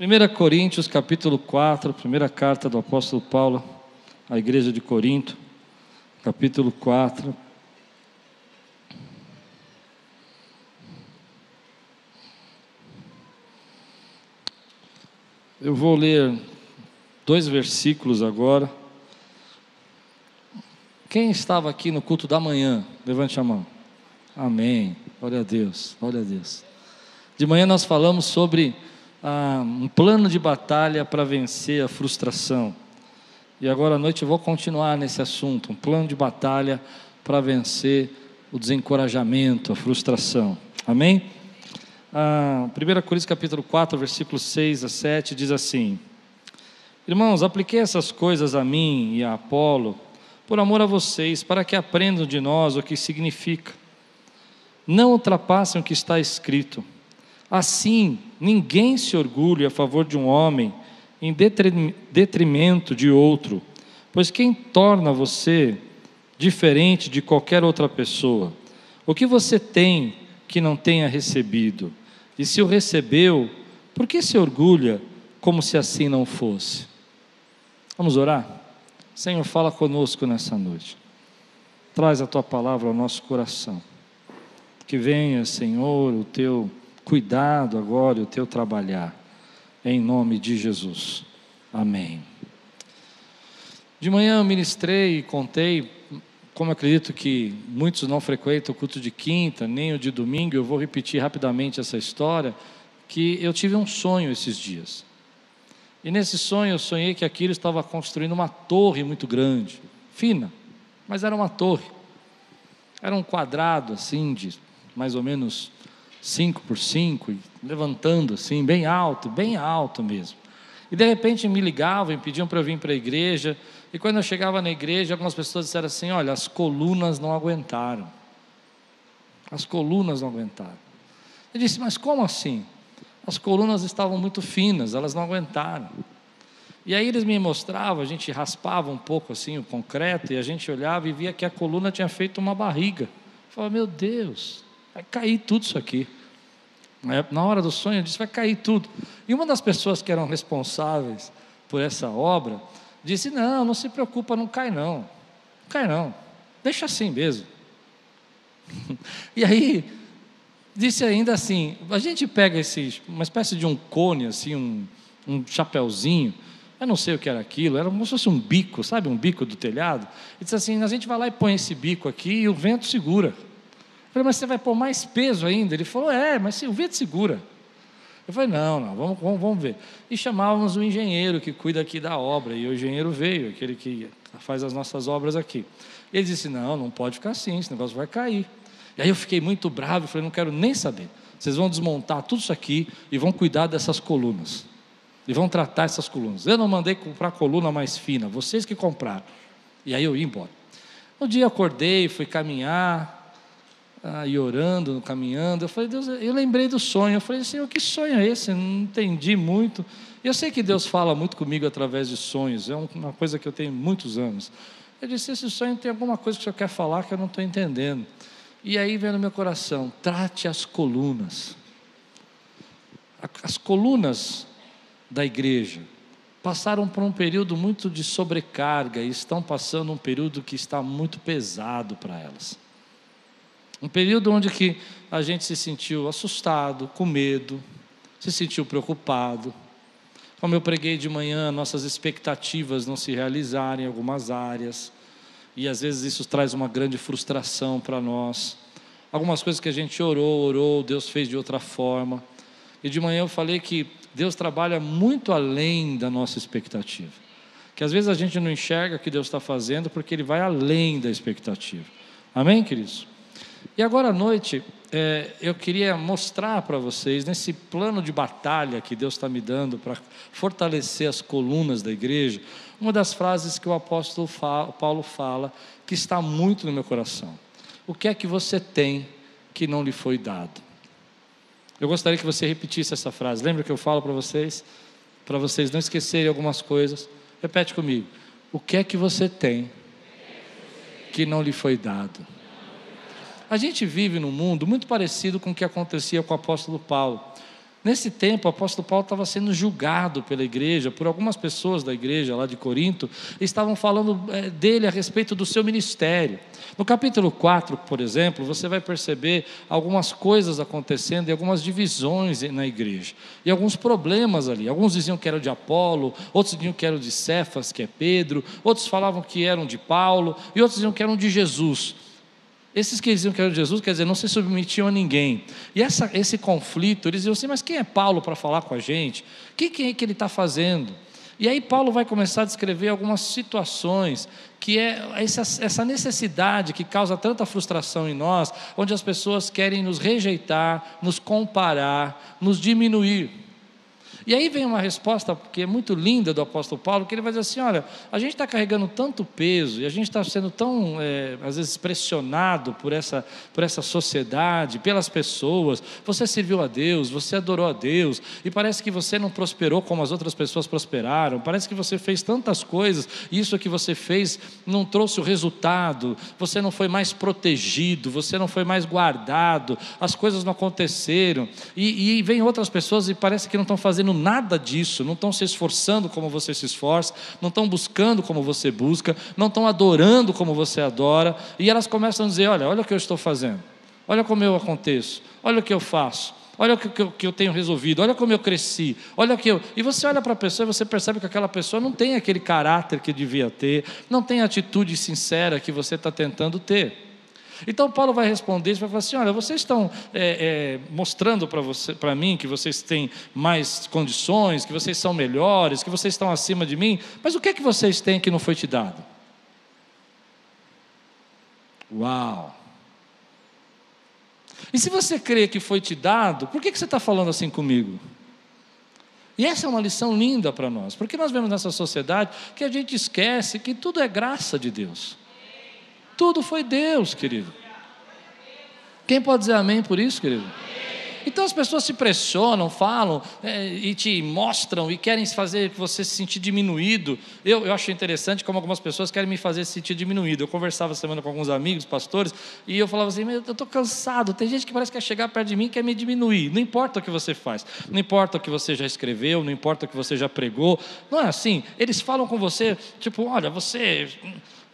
1 Coríntios capítulo 4, primeira carta do apóstolo Paulo à igreja de Corinto, capítulo 4. Eu vou ler dois versículos agora. Quem estava aqui no culto da manhã? Levante a mão. Amém. Glória a Deus. Glória a Deus. De manhã nós falamos sobre ah, um plano de batalha para vencer a frustração. E agora à noite eu vou continuar nesse assunto, um plano de batalha para vencer o desencorajamento, a frustração. Amém? Ah, 1 Coríntios capítulo 4, versículos 6 a 7 diz assim: Irmãos, apliquei essas coisas a mim e a Apolo por amor a vocês, para que aprendam de nós o que significa. Não ultrapassem o que está escrito. Assim, ninguém se orgulhe a favor de um homem em detrimento de outro, pois quem torna você diferente de qualquer outra pessoa? O que você tem que não tenha recebido? E se o recebeu, por que se orgulha como se assim não fosse? Vamos orar? Senhor, fala conosco nessa noite. Traz a tua palavra ao nosso coração. Que venha, Senhor, o teu cuidado agora, o teu trabalhar, em nome de Jesus. Amém. De manhã eu ministrei e contei, como acredito que muitos não frequentam o culto de quinta, nem o de domingo, eu vou repetir rapidamente essa história, que eu tive um sonho esses dias. E nesse sonho eu sonhei que Aquiles estava construindo uma torre muito grande, fina, mas era uma torre. Era um quadrado assim, de mais ou menos 5 por 5, levantando assim, bem alto, bem alto mesmo. E de repente me ligavam e pediam para eu vir para a igreja. E quando eu chegava na igreja, algumas pessoas disseram assim: Olha, as colunas não aguentaram. As colunas não aguentaram. Eu disse: Mas como assim? As colunas estavam muito finas, elas não aguentaram. E aí eles me mostravam, a gente raspava um pouco assim o concreto e a gente olhava e via que a coluna tinha feito uma barriga. Eu falava: Meu Deus, vai cair tudo isso aqui. Na hora do sonho, disse: vai cair tudo. E uma das pessoas que eram responsáveis por essa obra disse: não, não se preocupa, não cai não. Não cai não. Deixa assim mesmo. e aí, disse ainda assim: a gente pega esse, uma espécie de um cone, assim, um, um chapéuzinho. Eu não sei o que era aquilo, era como se fosse um bico, sabe, um bico do telhado. E disse assim: a gente vai lá e põe esse bico aqui e o vento segura. Falei, mas você vai pôr mais peso ainda? Ele falou, é, mas o vento segura. Eu falei, não, não, vamos, vamos, vamos ver. E chamávamos o engenheiro que cuida aqui da obra, e o engenheiro veio, aquele que faz as nossas obras aqui. Ele disse, não, não pode ficar assim, esse negócio vai cair. E aí eu fiquei muito bravo, falei, não quero nem saber. Vocês vão desmontar tudo isso aqui e vão cuidar dessas colunas. E vão tratar essas colunas. Eu não mandei comprar coluna mais fina, vocês que compraram. E aí eu ia embora. Um dia acordei, fui caminhar, ah, e orando, caminhando. Eu falei, Deus, eu lembrei do sonho. Eu falei, Senhor, que sonho é esse? Eu não entendi muito. Eu sei que Deus fala muito comigo através de sonhos, é uma coisa que eu tenho muitos anos. Eu disse: esse sonho tem alguma coisa que o Senhor quer falar que eu não estou entendendo. E aí vem no meu coração: trate as colunas. As colunas da igreja passaram por um período muito de sobrecarga e estão passando um período que está muito pesado para elas. Um período onde que a gente se sentiu assustado, com medo, se sentiu preocupado. Como eu preguei de manhã, nossas expectativas não se realizarem em algumas áreas. E às vezes isso traz uma grande frustração para nós. Algumas coisas que a gente orou, orou, Deus fez de outra forma. E de manhã eu falei que Deus trabalha muito além da nossa expectativa. Que às vezes a gente não enxerga o que Deus está fazendo porque Ele vai além da expectativa. Amém, queridos? E agora à noite, é, eu queria mostrar para vocês, nesse plano de batalha que Deus está me dando para fortalecer as colunas da igreja, uma das frases que o apóstolo Paulo fala, que está muito no meu coração. O que é que você tem que não lhe foi dado? Eu gostaria que você repetisse essa frase. Lembra que eu falo para vocês? Para vocês não esquecerem algumas coisas. Repete comigo. O que é que você tem que não lhe foi dado? A gente vive num mundo muito parecido com o que acontecia com o apóstolo Paulo. Nesse tempo, o apóstolo Paulo estava sendo julgado pela igreja, por algumas pessoas da igreja lá de Corinto, estavam falando eh, dele a respeito do seu ministério. No capítulo 4, por exemplo, você vai perceber algumas coisas acontecendo e algumas divisões na igreja. E alguns problemas ali. Alguns diziam que era de Apolo, outros diziam que eram de Cefas, que é Pedro, outros falavam que eram de Paulo, e outros diziam que eram de Jesus. Esses que diziam que eram Jesus, quer dizer, não se submetiam a ninguém. E essa, esse conflito, eles diziam assim, mas quem é Paulo para falar com a gente? O que, que é que ele está fazendo? E aí Paulo vai começar a descrever algumas situações que é essa necessidade que causa tanta frustração em nós, onde as pessoas querem nos rejeitar, nos comparar, nos diminuir. E aí vem uma resposta que é muito linda do apóstolo Paulo, que ele vai dizer assim: olha, a gente está carregando tanto peso e a gente está sendo tão, é, às vezes, pressionado por essa, por essa sociedade, pelas pessoas. Você serviu a Deus, você adorou a Deus, e parece que você não prosperou como as outras pessoas prosperaram, parece que você fez tantas coisas, e isso que você fez não trouxe o resultado, você não foi mais protegido, você não foi mais guardado, as coisas não aconteceram, e, e vem outras pessoas e parece que não estão fazendo nada disso, não estão se esforçando como você se esforça, não estão buscando como você busca, não estão adorando como você adora, e elas começam a dizer: olha, olha o que eu estou fazendo, olha como eu aconteço, olha o que eu faço. Olha o que eu, que eu tenho resolvido, olha como eu cresci, olha o que eu. E você olha para a pessoa e você percebe que aquela pessoa não tem aquele caráter que devia ter, não tem a atitude sincera que você está tentando ter. Então Paulo vai responder, vai falar assim: olha, vocês estão é, é, mostrando para você, para mim que vocês têm mais condições, que vocês são melhores, que vocês estão acima de mim, mas o que é que vocês têm que não foi te dado? Uau! E se você crê que foi te dado, por que, que você está falando assim comigo? E essa é uma lição linda para nós, porque nós vemos nessa sociedade que a gente esquece que tudo é graça de Deus. Tudo foi Deus, querido. Quem pode dizer amém por isso, querido? Então as pessoas se pressionam, falam é, e te mostram e querem fazer você se sentir diminuído. Eu, eu acho interessante como algumas pessoas querem me fazer se sentir diminuído. Eu conversava semana com alguns amigos, pastores, e eu falava assim: eu estou cansado. Tem gente que parece que quer chegar perto de mim e quer me diminuir. Não importa o que você faz, não importa o que você já escreveu, não importa o que você já pregou. Não é assim. Eles falam com você, tipo, olha, você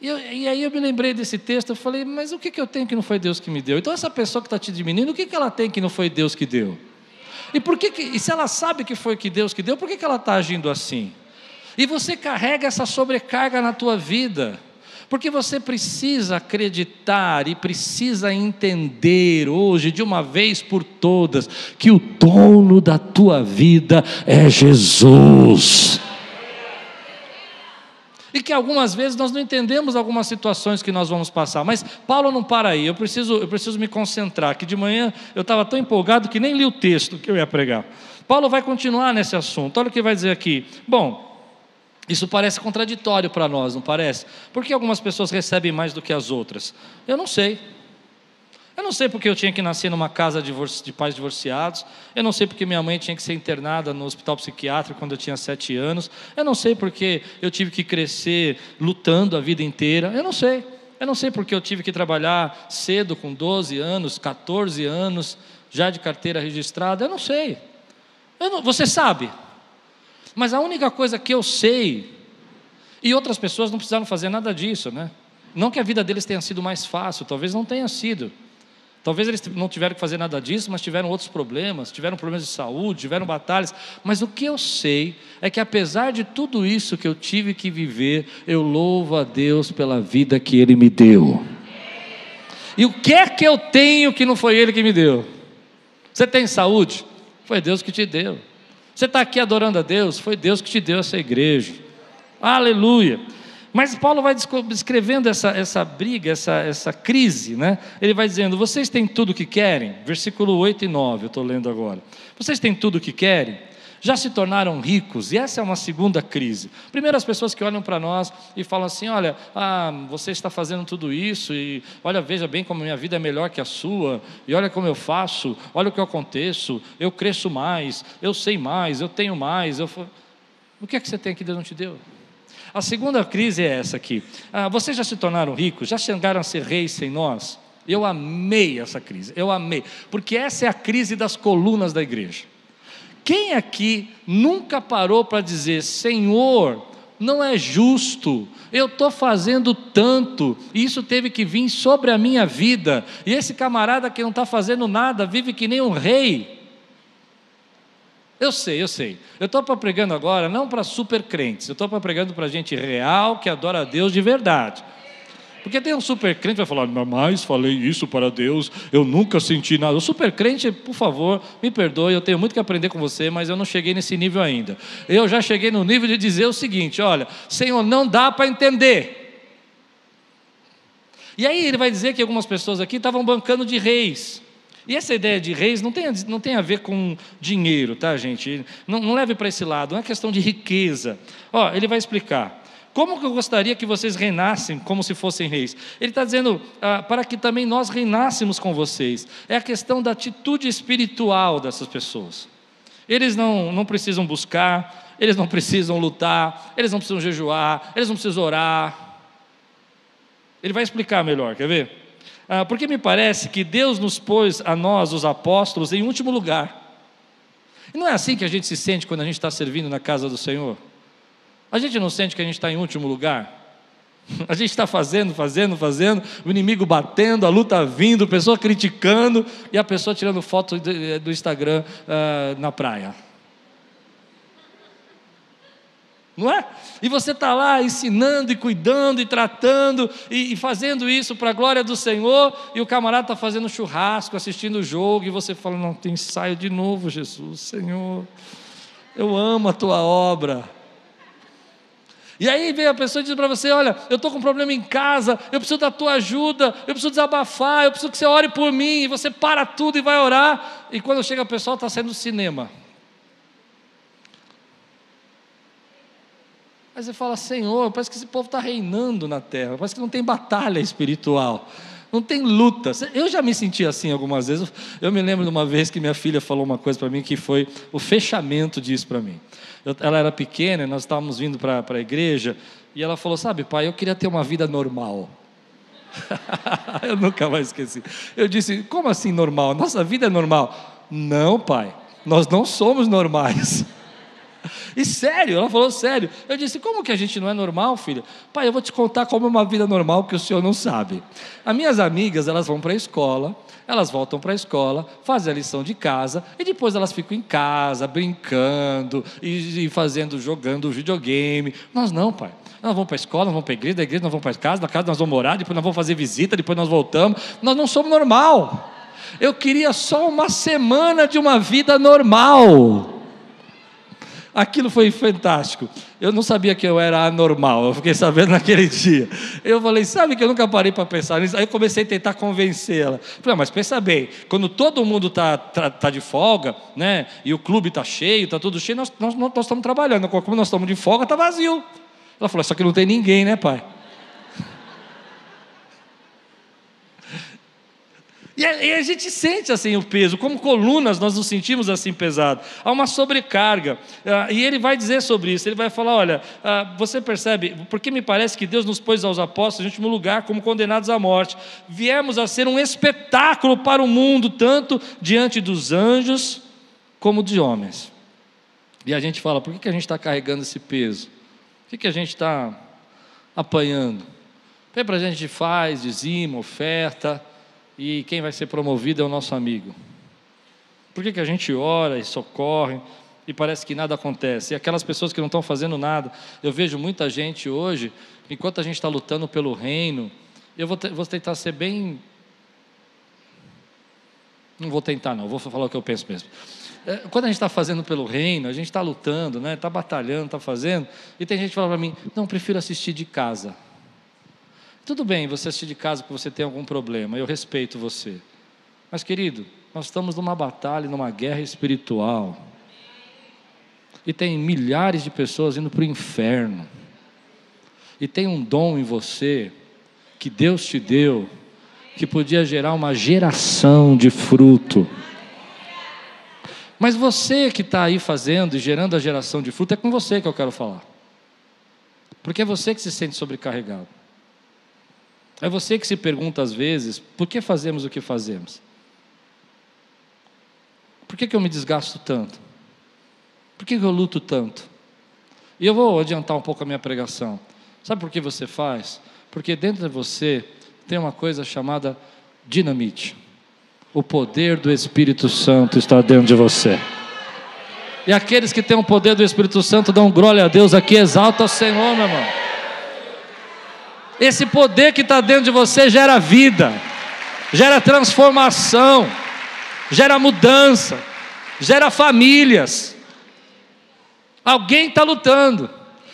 e, eu, e, aí eu me lembrei desse texto, eu falei, mas o que, que eu tenho que não foi Deus que me deu? Então essa pessoa que está te diminuindo, o que, que ela tem que não foi Deus que deu? E, por que, que e se ela sabe que foi que Deus que deu, por que, que ela está agindo assim? E você carrega essa sobrecarga na tua vida. Porque você precisa acreditar e precisa entender hoje, de uma vez por todas, que o dono da tua vida é Jesus e que algumas vezes nós não entendemos algumas situações que nós vamos passar. Mas Paulo não para aí, eu preciso, eu preciso me concentrar, que de manhã eu estava tão empolgado que nem li o texto que eu ia pregar. Paulo vai continuar nesse assunto, olha o que vai dizer aqui. Bom, isso parece contraditório para nós, não parece? Por que algumas pessoas recebem mais do que as outras? Eu não sei. Eu não sei porque eu tinha que nascer numa casa de pais divorciados. Eu não sei porque minha mãe tinha que ser internada no hospital psiquiátrico quando eu tinha sete anos. Eu não sei porque eu tive que crescer lutando a vida inteira. Eu não sei. Eu não sei porque eu tive que trabalhar cedo, com 12 anos, 14 anos, já de carteira registrada. Eu não sei. Eu não... você sabe. Mas a única coisa que eu sei, e outras pessoas não precisaram fazer nada disso, né? Não que a vida deles tenha sido mais fácil, talvez não tenha sido. Talvez eles não tiveram que fazer nada disso, mas tiveram outros problemas, tiveram problemas de saúde, tiveram batalhas. Mas o que eu sei é que apesar de tudo isso que eu tive que viver, eu louvo a Deus pela vida que Ele me deu. E o que é que eu tenho que não foi Ele que me deu? Você tem saúde? Foi Deus que te deu. Você está aqui adorando a Deus? Foi Deus que te deu essa igreja. Aleluia. Mas Paulo vai descrevendo essa, essa briga, essa, essa crise, né? Ele vai dizendo: Vocês têm tudo o que querem? Versículo 8 e 9, eu estou lendo agora. Vocês têm tudo o que querem? Já se tornaram ricos? E essa é uma segunda crise. Primeiro, as pessoas que olham para nós e falam assim: Olha, ah, você está fazendo tudo isso, e olha, veja bem como minha vida é melhor que a sua, e olha como eu faço, olha o que eu aconteço, eu cresço mais, eu sei mais, eu tenho mais. Eu... O que é que você tem que Deus não te deu? A segunda crise é essa aqui. Ah, vocês já se tornaram ricos? Já chegaram a ser reis sem nós? Eu amei essa crise, eu amei, porque essa é a crise das colunas da igreja. Quem aqui nunca parou para dizer: Senhor, não é justo, eu estou fazendo tanto, e isso teve que vir sobre a minha vida, e esse camarada que não está fazendo nada vive que nem um rei. Eu sei, eu sei. Eu estou pregando agora não para super crentes, eu estou pregando para gente real que adora a Deus de verdade. Porque tem um super crente que vai falar, mas falei isso para Deus, eu nunca senti nada. O super crente, por favor, me perdoe, eu tenho muito que aprender com você, mas eu não cheguei nesse nível ainda. Eu já cheguei no nível de dizer o seguinte: olha, Senhor, não dá para entender. E aí ele vai dizer que algumas pessoas aqui estavam bancando de reis. E essa ideia de reis não tem, não tem a ver com dinheiro, tá, gente? Não, não leve para esse lado, não é questão de riqueza. Ó, ele vai explicar. Como que eu gostaria que vocês reinassem como se fossem reis? Ele está dizendo ah, para que também nós reinássemos com vocês. É a questão da atitude espiritual dessas pessoas. Eles não, não precisam buscar, eles não precisam lutar, eles não precisam jejuar, eles não precisam orar. Ele vai explicar melhor, quer ver? Ah, porque me parece que Deus nos pôs a nós, os apóstolos, em último lugar. E não é assim que a gente se sente quando a gente está servindo na casa do Senhor? A gente não sente que a gente está em último lugar? A gente está fazendo, fazendo, fazendo, o inimigo batendo, a luta vindo, a pessoa criticando e a pessoa tirando foto do Instagram uh, na praia. Não é? E você está lá ensinando e cuidando e tratando e, e fazendo isso para a glória do Senhor, e o camarada está fazendo churrasco, assistindo o jogo, e você fala: Não, tem ensaio de novo, Jesus, Senhor, eu amo a tua obra. E aí vem a pessoa e diz para você: Olha, eu estou com um problema em casa, eu preciso da tua ajuda, eu preciso desabafar, eu preciso que você ore por mim. E você para tudo e vai orar. E quando chega a pessoa, está saindo do cinema. Aí você fala: Senhor, parece que esse povo está reinando na terra, parece que não tem batalha espiritual. Não tem luta. Eu já me senti assim algumas vezes. Eu me lembro de uma vez que minha filha falou uma coisa para mim que foi o fechamento disso para mim. Eu, ela era pequena, nós estávamos vindo para a igreja, e ela falou: Sabe, pai, eu queria ter uma vida normal. eu nunca mais esqueci. Eu disse: Como assim normal? Nossa vida é normal. Não, pai, nós não somos normais. E sério, ela falou sério. Eu disse: Como que a gente não é normal, filha? Pai, eu vou te contar como é uma vida normal que o senhor não sabe. As minhas amigas, elas vão para a escola, elas voltam para a escola, fazem a lição de casa e depois elas ficam em casa brincando e, fazendo, jogando videogame. Nós não, pai. Nós vamos para a escola, nós vamos para a igreja, da igreja nós vamos para casa, da casa nós vamos morar, depois nós vamos fazer visita, depois nós voltamos. Nós não somos normal. Eu queria só uma semana de uma vida normal. Aquilo foi fantástico. Eu não sabia que eu era anormal, eu fiquei sabendo naquele dia. Eu falei, sabe que eu nunca parei para pensar nisso? Aí eu comecei a tentar convencê-la. Falei, ah, mas pensa bem, quando todo mundo está tá, tá de folga, né, e o clube está cheio, está tudo cheio, nós, nós, nós estamos trabalhando. Como nós estamos de folga, está vazio. Ela falou, só que não tem ninguém, né, pai? E a, e a, gente sente assim o peso, como colunas nós nos sentimos assim pesado. Há uma sobrecarga. Uh, e ele vai dizer sobre isso. Ele vai falar: olha, uh, você percebe, porque me parece que Deus nos pôs aos apóstolos em último lugar como condenados à morte. Viemos a ser um espetáculo para o mundo, tanto diante dos anjos como de homens. E a gente fala: por que, que a gente está carregando esse peso? Por que, que a gente está apanhando? Vem para a gente faz, dizima, oferta e quem vai ser promovido é o nosso amigo. Por que, que a gente ora e socorre e parece que nada acontece? E aquelas pessoas que não estão fazendo nada, eu vejo muita gente hoje, enquanto a gente está lutando pelo reino, eu vou, vou tentar ser bem. Não vou tentar, não, vou falar o que eu penso mesmo. É, quando a gente está fazendo pelo reino, a gente está lutando, está né? Batalhando, está fazendo, e tem gente que fala para mim: não, prefiro assistir de casa. Tudo bem você assistir de casa porque você tem algum problema, eu respeito você. Mas, querido, nós estamos numa batalha, numa guerra espiritual. E tem milhares de pessoas indo para o inferno. E tem um dom em você, que Deus te deu, que podia gerar uma geração de fruto. Mas você que está aí fazendo e gerando a geração de fruto, é com você que eu quero falar. Porque é você que se sente sobrecarregado. É você que se pergunta às vezes: por que fazemos o que fazemos? Por que, que eu me desgasto tanto? Por que eu luto tanto? E eu vou adiantar um pouco a minha pregação. Sabe por que você faz? Porque dentro de você tem uma coisa chamada dinamite. O poder do Espírito Santo está dentro de você. E aqueles que têm o poder do Espírito Santo dão glória a Deus aqui, exalta o Senhor, meu irmão. Esse poder que está dentro de você gera vida, gera transformação, gera mudança, gera famílias. Alguém está lutando.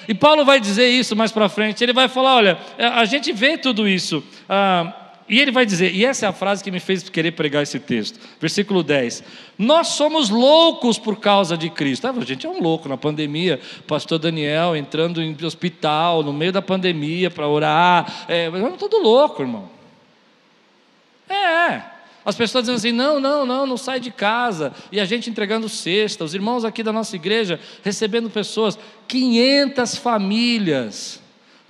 E Paulo vai dizer isso mais para frente. Ele vai falar: olha, a gente vê tudo isso. Ah, e ele vai dizer, e essa é a frase que me fez querer pregar esse texto, versículo 10: Nós somos loucos por causa de Cristo. Ah, a gente é um louco na pandemia, pastor Daniel entrando em hospital no meio da pandemia para orar. É, eu todo louco, irmão. É, as pessoas dizendo assim: não, não, não, não sai de casa. E a gente entregando cesta, os irmãos aqui da nossa igreja recebendo pessoas, 500 famílias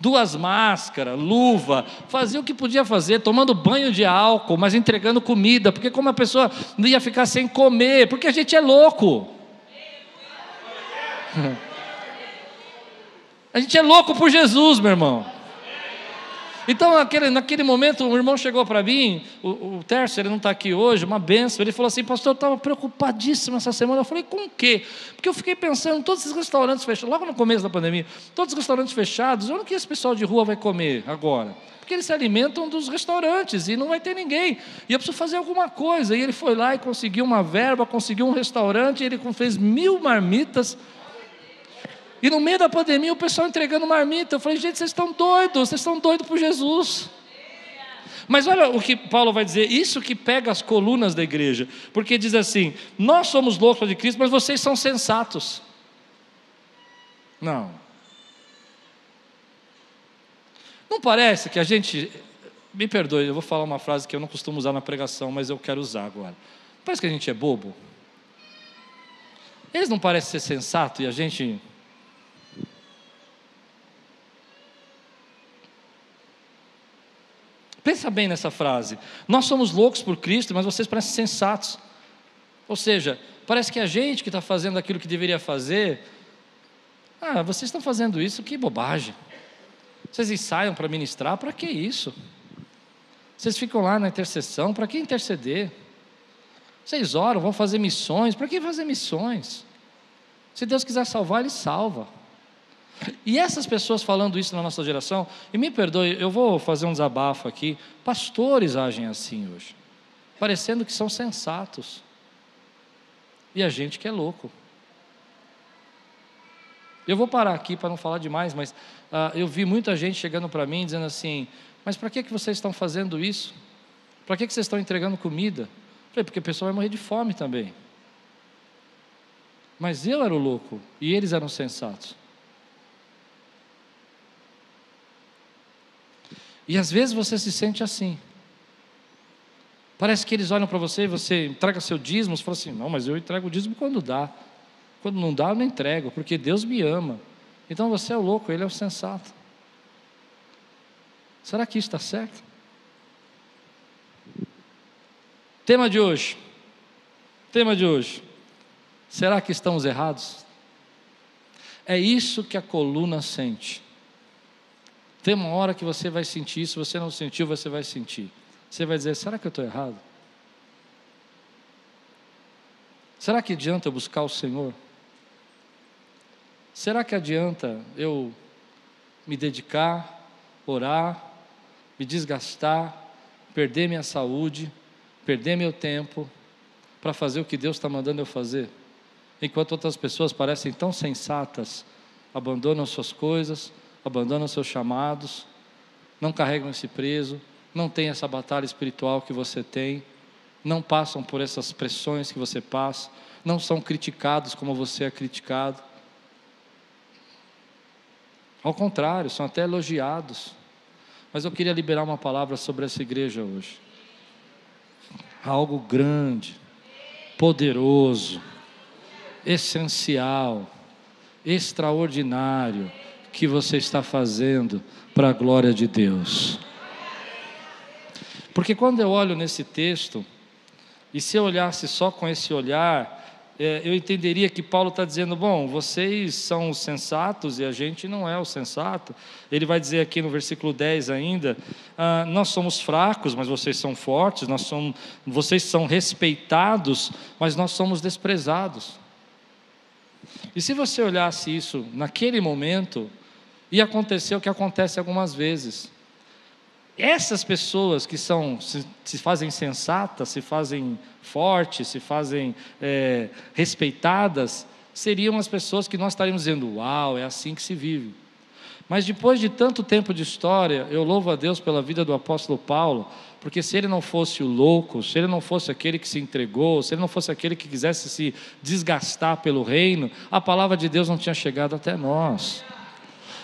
duas máscaras, luva, fazia o que podia fazer, tomando banho de álcool, mas entregando comida, porque como a pessoa não ia ficar sem comer, porque a gente é louco. A gente é louco por Jesus, meu irmão. Então, naquele, naquele momento, um irmão chegou para mim, o, o ele não está aqui hoje, uma benção. Ele falou assim: Pastor, eu estava preocupadíssimo essa semana. Eu falei: Com o quê? Porque eu fiquei pensando, todos esses restaurantes fechados, logo no começo da pandemia, todos os restaurantes fechados, onde que esse pessoal de rua vai comer agora? Porque eles se alimentam dos restaurantes e não vai ter ninguém. E eu preciso fazer alguma coisa. E ele foi lá e conseguiu uma verba, conseguiu um restaurante, ele fez mil marmitas e no meio da pandemia, o pessoal entregando marmita. Eu falei, gente, vocês estão doidos, vocês estão doidos por Jesus. Mas olha o que Paulo vai dizer, isso que pega as colunas da igreja, porque diz assim: nós somos loucos de Cristo, mas vocês são sensatos. Não. Não parece que a gente. Me perdoe, eu vou falar uma frase que eu não costumo usar na pregação, mas eu quero usar agora. Parece que a gente é bobo. Eles não parecem ser sensatos e a gente Pensa bem nessa frase. Nós somos loucos por Cristo, mas vocês parecem sensatos. Ou seja, parece que a gente que está fazendo aquilo que deveria fazer. Ah, vocês estão fazendo isso, que bobagem. Vocês ensaiam para ministrar, para que isso? Vocês ficam lá na intercessão, para que interceder? Vocês oram, vão fazer missões, para que fazer missões? Se Deus quiser salvar, Ele salva. E essas pessoas falando isso na nossa geração, e me perdoe, eu vou fazer um desabafo aqui. Pastores agem assim hoje, parecendo que são sensatos. E a gente que é louco. Eu vou parar aqui para não falar demais, mas uh, eu vi muita gente chegando para mim dizendo assim: Mas para que, que vocês estão fazendo isso? Para que, que vocês estão entregando comida? Eu falei: Porque o pessoal vai morrer de fome também. Mas eu era o louco e eles eram sensatos. E às vezes você se sente assim. Parece que eles olham para você e você entrega seu dízimo, você fala assim: não, mas eu entrego o dízimo quando dá. Quando não dá, eu não entrego, porque Deus me ama. Então você é o louco, ele é o sensato. Será que isso está certo? Tema de hoje. Tema de hoje. Será que estamos errados? É isso que a coluna sente. Tem uma hora que você vai sentir, se você não sentiu, você vai sentir. Você vai dizer: será que eu estou errado? Será que adianta eu buscar o Senhor? Será que adianta eu me dedicar, orar, me desgastar, perder minha saúde, perder meu tempo para fazer o que Deus está mandando eu fazer? Enquanto outras pessoas parecem tão sensatas, abandonam suas coisas, abandonam seus chamados, não carregam esse peso, não têm essa batalha espiritual que você tem, não passam por essas pressões que você passa, não são criticados como você é criticado. Ao contrário, são até elogiados. Mas eu queria liberar uma palavra sobre essa igreja hoje. Algo grande, poderoso, essencial, extraordinário que você está fazendo para a glória de Deus. Porque quando eu olho nesse texto, e se eu olhasse só com esse olhar, é, eu entenderia que Paulo está dizendo: bom, vocês são os sensatos e a gente não é o sensato. Ele vai dizer aqui no versículo 10 ainda: ah, nós somos fracos, mas vocês são fortes, nós somos, vocês são respeitados, mas nós somos desprezados. E se você olhasse isso naquele momento, ia acontecer o que acontece algumas vezes. Essas pessoas que são, se, se fazem sensatas, se fazem fortes, se fazem é, respeitadas, seriam as pessoas que nós estaríamos dizendo: Uau, é assim que se vive. Mas depois de tanto tempo de história, eu louvo a Deus pela vida do apóstolo Paulo, porque se ele não fosse o louco, se ele não fosse aquele que se entregou, se ele não fosse aquele que quisesse se desgastar pelo reino, a palavra de Deus não tinha chegado até nós.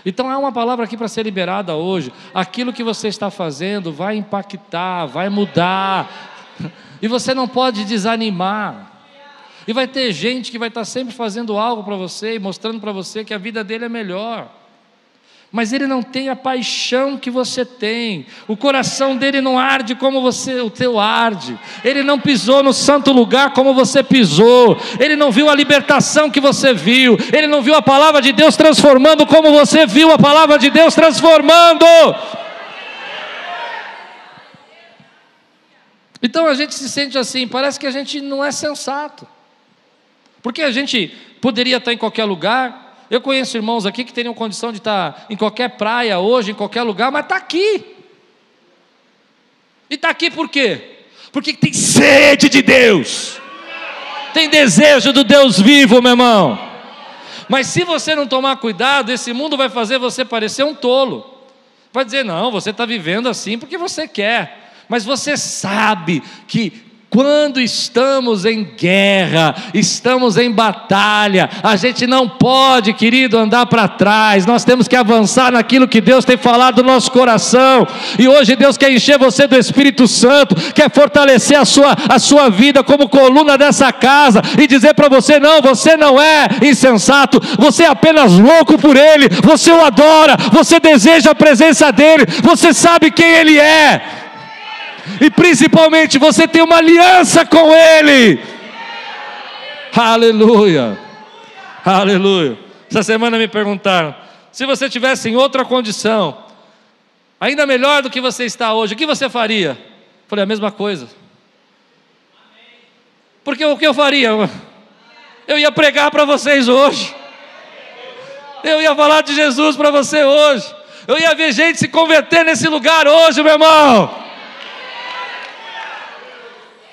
Então há uma palavra aqui para ser liberada hoje. Aquilo que você está fazendo vai impactar, vai mudar. E você não pode desanimar. E vai ter gente que vai estar sempre fazendo algo para você e mostrando para você que a vida dele é melhor mas ele não tem a paixão que você tem, o coração dele não arde como você, o teu arde, ele não pisou no santo lugar como você pisou, ele não viu a libertação que você viu, ele não viu a palavra de Deus transformando como você viu a palavra de Deus transformando. Então a gente se sente assim, parece que a gente não é sensato, porque a gente poderia estar em qualquer lugar, eu conheço irmãos aqui que teriam condição de estar em qualquer praia hoje, em qualquer lugar, mas está aqui. E está aqui por quê? Porque tem sede de Deus, tem desejo do Deus vivo, meu irmão. Mas se você não tomar cuidado, esse mundo vai fazer você parecer um tolo. Vai dizer, não, você está vivendo assim porque você quer. Mas você sabe que quando estamos em guerra, estamos em batalha, a gente não pode, querido, andar para trás, nós temos que avançar naquilo que Deus tem falado no nosso coração, e hoje Deus quer encher você do Espírito Santo, quer fortalecer a sua, a sua vida como coluna dessa casa, e dizer para você: não, você não é insensato, você é apenas louco por Ele, você o adora, você deseja a presença dEle, você sabe quem Ele é e principalmente você tem uma aliança com Ele. Aleluia, aleluia. Essa semana me perguntaram: se você tivesse em outra condição, ainda melhor do que você está hoje, o que você faria? Falei a mesma coisa. Porque o que eu faria? Eu ia pregar para vocês hoje. Eu ia falar de Jesus para você hoje. Eu ia ver gente se converter nesse lugar hoje, meu irmão.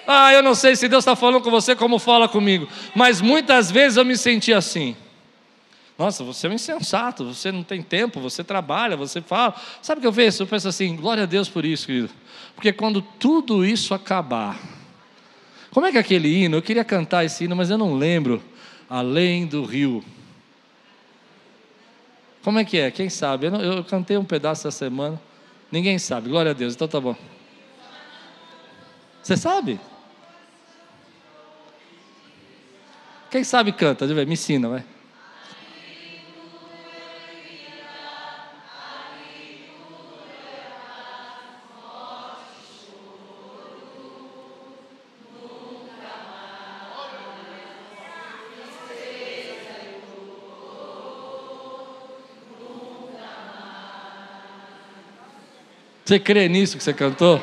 Ah, eu não sei se Deus está falando com você como fala comigo, mas muitas vezes eu me senti assim. Nossa, você é um insensato, você não tem tempo, você trabalha, você fala. Sabe o que eu vejo? Eu penso assim, glória a Deus por isso, querido. Porque quando tudo isso acabar, como é que é aquele hino? Eu queria cantar esse hino, mas eu não lembro. Além do rio. Como é que é? Quem sabe? Eu, não, eu cantei um pedaço essa semana. Ninguém sabe, glória a Deus, então tá bom. Você sabe? Quem sabe canta, me ensina, vai. Você crê nisso que você cantou?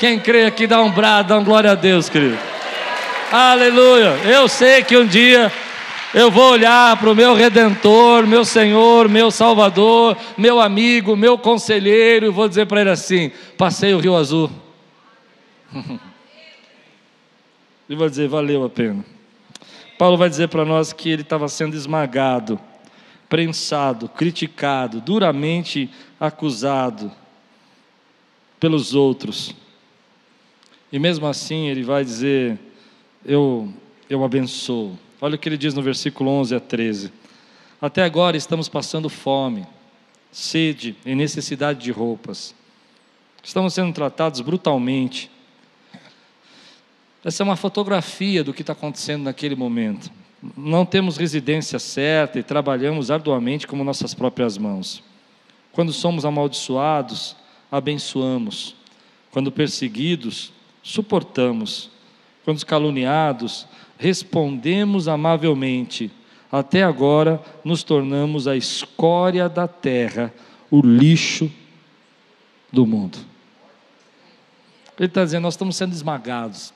Quem crê aqui dá um brado, dá um glória a Deus, querido. Aleluia. Eu sei que um dia eu vou olhar para o meu redentor, meu Senhor, meu Salvador, meu amigo, meu conselheiro, e vou dizer para ele assim: passei o Rio Azul. e vou dizer: valeu a pena. Paulo vai dizer para nós que ele estava sendo esmagado, prensado, criticado, duramente acusado pelos outros. E mesmo assim ele vai dizer: eu, eu abençoo. Olha o que ele diz no versículo 11 a 13. Até agora estamos passando fome, sede e necessidade de roupas. Estamos sendo tratados brutalmente. Essa é uma fotografia do que está acontecendo naquele momento. Não temos residência certa e trabalhamos arduamente como nossas próprias mãos. Quando somos amaldiçoados, abençoamos. Quando perseguidos, suportamos. Quando caluniados, respondemos amavelmente. Até agora nos tornamos a escória da terra, o lixo do mundo. Ele está dizendo: nós estamos sendo esmagados.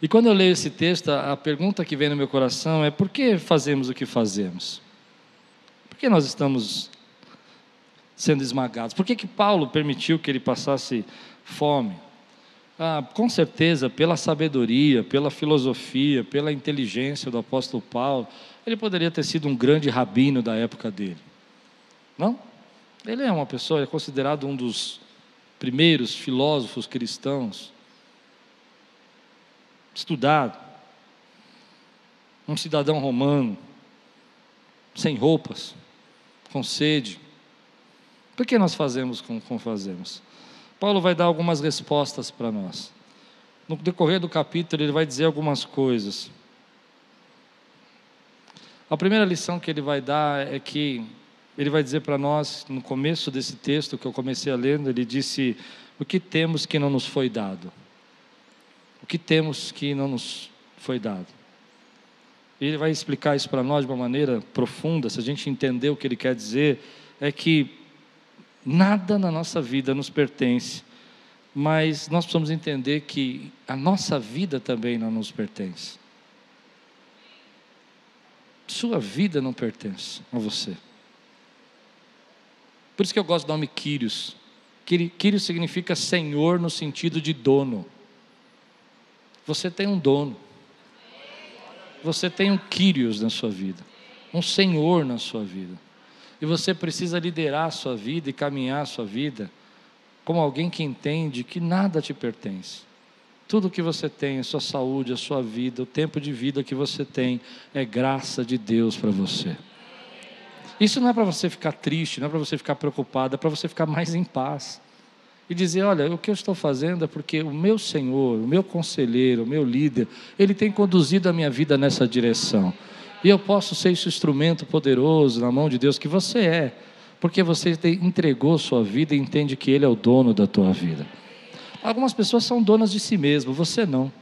E quando eu leio esse texto, a pergunta que vem no meu coração é: por que fazemos o que fazemos? Por que nós estamos sendo esmagados? Por que, que Paulo permitiu que ele passasse fome? Ah, com certeza, pela sabedoria, pela filosofia, pela inteligência do apóstolo Paulo, ele poderia ter sido um grande rabino da época dele. Não? Ele é uma pessoa, é considerado um dos primeiros filósofos cristãos estudado, um cidadão romano, sem roupas, com sede. Por que nós fazemos como, fazemos? Paulo vai dar algumas respostas para nós. No decorrer do capítulo, ele vai dizer algumas coisas. A primeira lição que ele vai dar é que ele vai dizer para nós, no começo desse texto que eu comecei a ler, ele disse: O que temos que não nos foi dado? O que temos que não nos foi dado? Ele vai explicar isso para nós de uma maneira profunda, se a gente entender o que ele quer dizer, é que nada na nossa vida nos pertence, mas nós precisamos entender que a nossa vida também não nos pertence. Sua vida não pertence a você. Por isso que eu gosto do nome Quírios. Quírios significa senhor no sentido de dono. Você tem um dono. Você tem um Quírios na sua vida, um senhor na sua vida. E você precisa liderar a sua vida e caminhar a sua vida como alguém que entende que nada te pertence. Tudo que você tem, a sua saúde, a sua vida, o tempo de vida que você tem, é graça de Deus para você. Isso não é para você ficar triste, não é para você ficar preocupado, é para você ficar mais em paz. E dizer: olha, o que eu estou fazendo é porque o meu Senhor, o meu conselheiro, o meu líder, ele tem conduzido a minha vida nessa direção. E eu posso ser esse instrumento poderoso na mão de Deus que você é, porque você entregou sua vida e entende que Ele é o dono da tua vida. Algumas pessoas são donas de si mesmas, você não.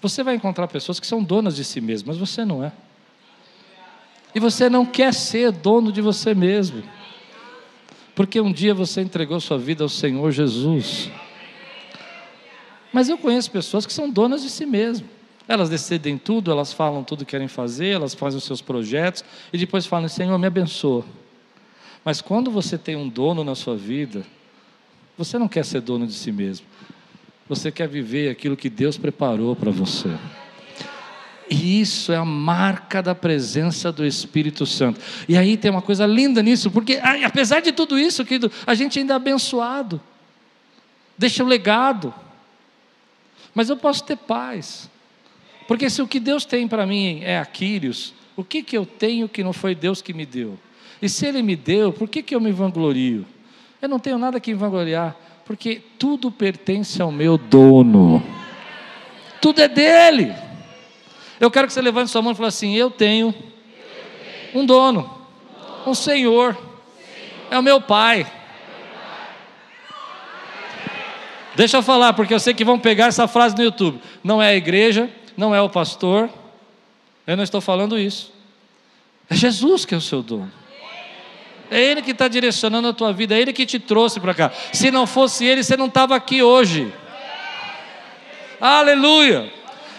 Você vai encontrar pessoas que são donas de si mesmas, mas você não é. E você não quer ser dono de você mesmo. Porque um dia você entregou sua vida ao Senhor Jesus. Mas eu conheço pessoas que são donas de si mesmas. Elas decidem tudo, elas falam tudo que querem fazer, elas fazem os seus projetos e depois falam: Senhor, me abençoa. Mas quando você tem um dono na sua vida, você não quer ser dono de si mesmo. Você quer viver aquilo que Deus preparou para você. E isso é a marca da presença do Espírito Santo. E aí tem uma coisa linda nisso, porque apesar de tudo isso, querido, a gente ainda é abençoado. Deixa o legado. Mas eu posso ter paz. Porque se o que Deus tem para mim é Aquírios, o que, que eu tenho que não foi Deus que me deu? E se Ele me deu, por que, que eu me vanglorio? Eu não tenho nada que me vangloriar, porque tudo pertence ao meu dono. Tudo é dele. Eu quero que você levante sua mão e fale assim: Eu tenho um dono, um Senhor, é o meu Pai. Deixa eu falar, porque eu sei que vão pegar essa frase no YouTube. Não é a igreja, não é o pastor, eu não estou falando isso. É Jesus que é o seu dono. É Ele que está direcionando a tua vida, é Ele que te trouxe para cá. Se não fosse Ele, você não estava aqui hoje. Aleluia!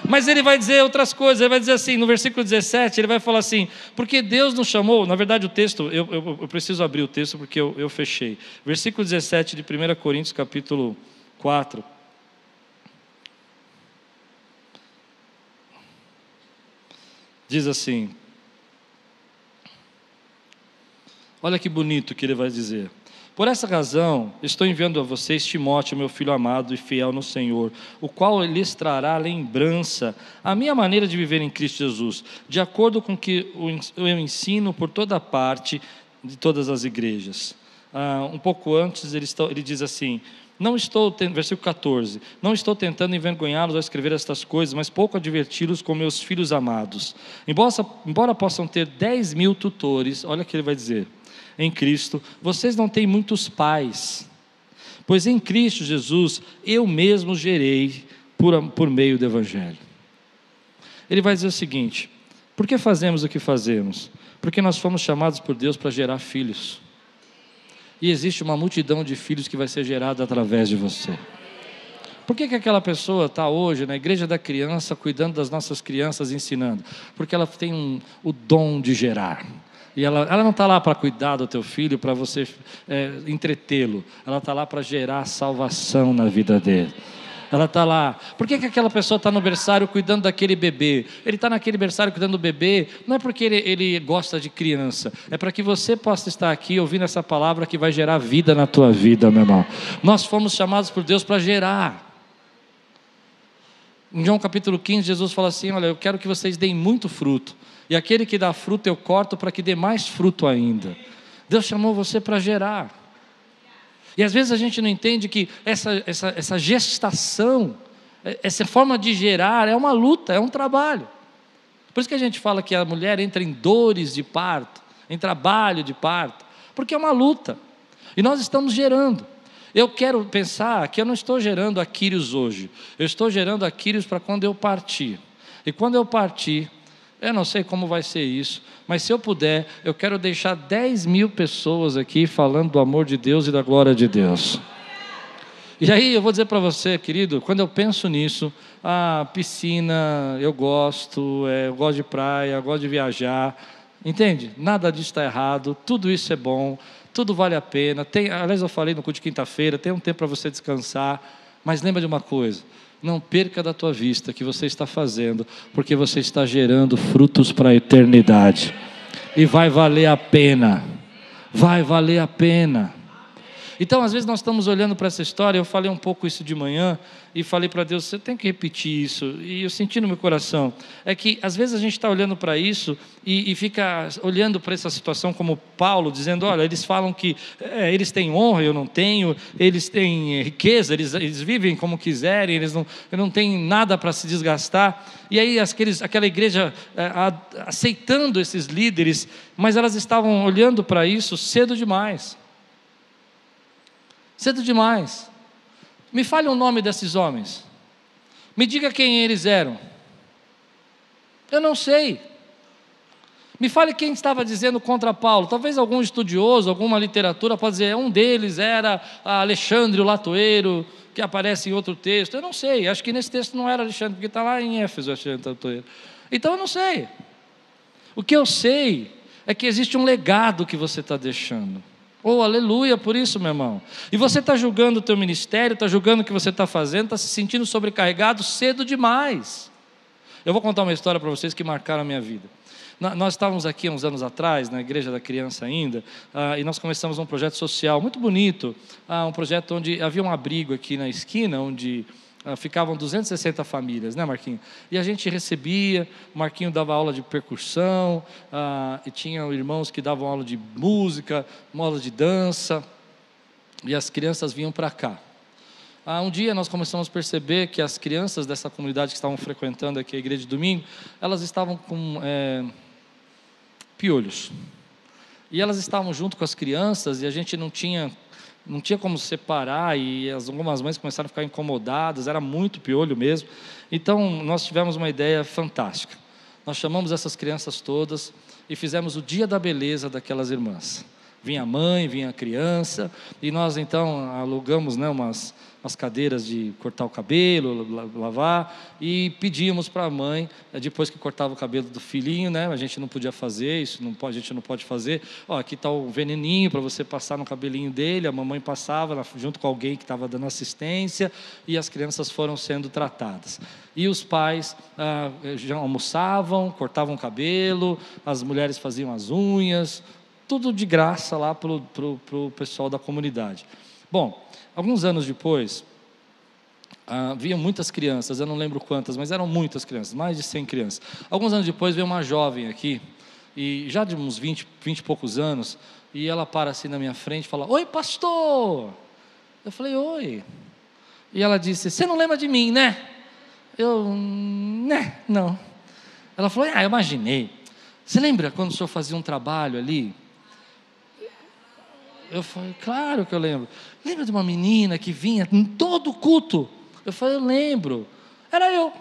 Mas ele vai dizer outras coisas, ele vai dizer assim, no versículo 17, ele vai falar assim, porque Deus nos chamou, na verdade o texto, eu, eu, eu preciso abrir o texto porque eu, eu fechei. Versículo 17 de 1 Coríntios, capítulo 4. Diz assim: Olha que bonito que ele vai dizer. Por essa razão, estou enviando a vocês Timóteo, meu filho amado e fiel no Senhor, o qual lhes trará lembrança a minha maneira de viver em Cristo Jesus, de acordo com que eu ensino por toda parte de todas as igrejas. Ah, um pouco antes, ele, está, ele diz assim: não estou, versículo 14, não estou tentando envergonhá-los ao escrever estas coisas, mas pouco adverti-los como meus filhos amados. Embora, embora possam ter 10 mil tutores, olha o que ele vai dizer, em Cristo, vocês não têm muitos pais. pois em Cristo Jesus eu mesmo gerei por, por meio do Evangelho. Ele vai dizer o seguinte: por que fazemos o que fazemos? Porque nós fomos chamados por Deus para gerar filhos. E existe uma multidão de filhos que vai ser gerada através de você. Por que, que aquela pessoa está hoje na igreja da criança, cuidando das nossas crianças, ensinando? Porque ela tem um, o dom de gerar. E ela, ela não está lá para cuidar do teu filho, para você é, entretê-lo. Ela está lá para gerar salvação na vida dele. Ela está lá. Por que, que aquela pessoa está no berçário cuidando daquele bebê? Ele está naquele berçário cuidando do bebê, não é porque ele, ele gosta de criança, é para que você possa estar aqui ouvindo essa palavra que vai gerar vida na tua vida, meu irmão. Nós fomos chamados por Deus para gerar. Em João capítulo 15, Jesus fala assim: Olha, eu quero que vocês deem muito fruto, e aquele que dá fruto eu corto para que dê mais fruto ainda. Deus chamou você para gerar. E às vezes a gente não entende que essa, essa, essa gestação, é, essa forma de gerar é uma luta, é um trabalho. Por isso que a gente fala que a mulher entra em dores de parto, em trabalho de parto, porque é uma luta. E nós estamos gerando. Eu quero pensar que eu não estou gerando Aquírios hoje, eu estou gerando Aquírios para quando eu partir. E quando eu partir, eu não sei como vai ser isso, mas se eu puder, eu quero deixar 10 mil pessoas aqui falando do amor de Deus e da glória de Deus. E aí eu vou dizer para você, querido, quando eu penso nisso, a piscina, eu gosto, é, eu gosto de praia, eu gosto de viajar, entende? Nada disso está errado, tudo isso é bom, tudo vale a pena. Tem, aliás, eu falei no culto de quinta-feira, tem um tempo para você descansar, mas lembra de uma coisa: não perca da tua vista que você está fazendo, porque você está gerando frutos para a eternidade. E vai valer a pena. Vai valer a pena. Então, às vezes, nós estamos olhando para essa história. Eu falei um pouco isso de manhã e falei para Deus: você tem que repetir isso. E eu senti no meu coração: é que às vezes a gente está olhando para isso e, e, fica olhando para essa situação como Paulo, dizendo: olha, eles falam que é, eles têm honra, eu não tenho, eles têm riqueza, eles, eles vivem como quiserem, eles não, não têm nada para se desgastar. E aí, aqueles, aquela igreja é, a, aceitando esses líderes, mas elas estavam olhando para isso cedo demais. Cedo demais. Me fale o nome desses homens. Me diga quem eles eram. Eu não sei. Me fale quem estava dizendo contra Paulo. Talvez algum estudioso, alguma literatura pode dizer, um deles era Alexandre o Latoeiro, que aparece em outro texto. Eu não sei. Acho que nesse texto não era Alexandre, porque está lá em Éfeso, Alexandre Latoeiro. Então eu não sei. O que eu sei é que existe um legado que você está deixando. Oh, aleluia por isso, meu irmão. E você está julgando o teu ministério, está julgando o que você está fazendo, está se sentindo sobrecarregado cedo demais. Eu vou contar uma história para vocês que marcaram a minha vida. Nós estávamos aqui uns anos atrás, na Igreja da Criança ainda, ah, e nós começamos um projeto social muito bonito, ah, um projeto onde havia um abrigo aqui na esquina, onde ficavam 260 famílias, né, Marquinho? E a gente recebia, o Marquinho dava aula de percussão, uh, e tinha irmãos que davam aula de música, aula de dança, e as crianças vinham para cá. Uh, um dia nós começamos a perceber que as crianças dessa comunidade que estavam frequentando aqui a igreja de domingo, elas estavam com é, piolhos. E elas estavam junto com as crianças e a gente não tinha não tinha como separar e as, algumas mães começaram a ficar incomodadas, era muito piolho mesmo. Então nós tivemos uma ideia fantástica. Nós chamamos essas crianças todas e fizemos o dia da beleza daquelas irmãs. Vinha a mãe, vinha a criança, e nós então alugamos né, umas, as cadeiras de cortar o cabelo, lavar, e pedíamos para a mãe, eh, depois que cortava o cabelo do filhinho, né, a gente não podia fazer, isso não pode, a gente não pode fazer, ó, aqui está o veneninho para você passar no cabelinho dele, a mamãe passava junto com alguém que estava dando assistência, e as crianças foram sendo tratadas. E os pais ah, já almoçavam, cortavam o cabelo, as mulheres faziam as unhas, tudo de graça lá para o pessoal da comunidade. Bom, Alguns anos depois, havia muitas crianças, eu não lembro quantas, mas eram muitas crianças, mais de 100 crianças. Alguns anos depois veio uma jovem aqui, e já de uns 20, 20 e poucos anos, e ela para assim na minha frente e fala: Oi, pastor! Eu falei: Oi. E ela disse: Você não lembra de mim, né? Eu, né, não. Ela falou: Ah, eu imaginei. Você lembra quando o senhor fazia um trabalho ali? Eu falei, claro que eu lembro. Lembra de uma menina que vinha em todo culto? Eu falei, eu lembro. Era eu.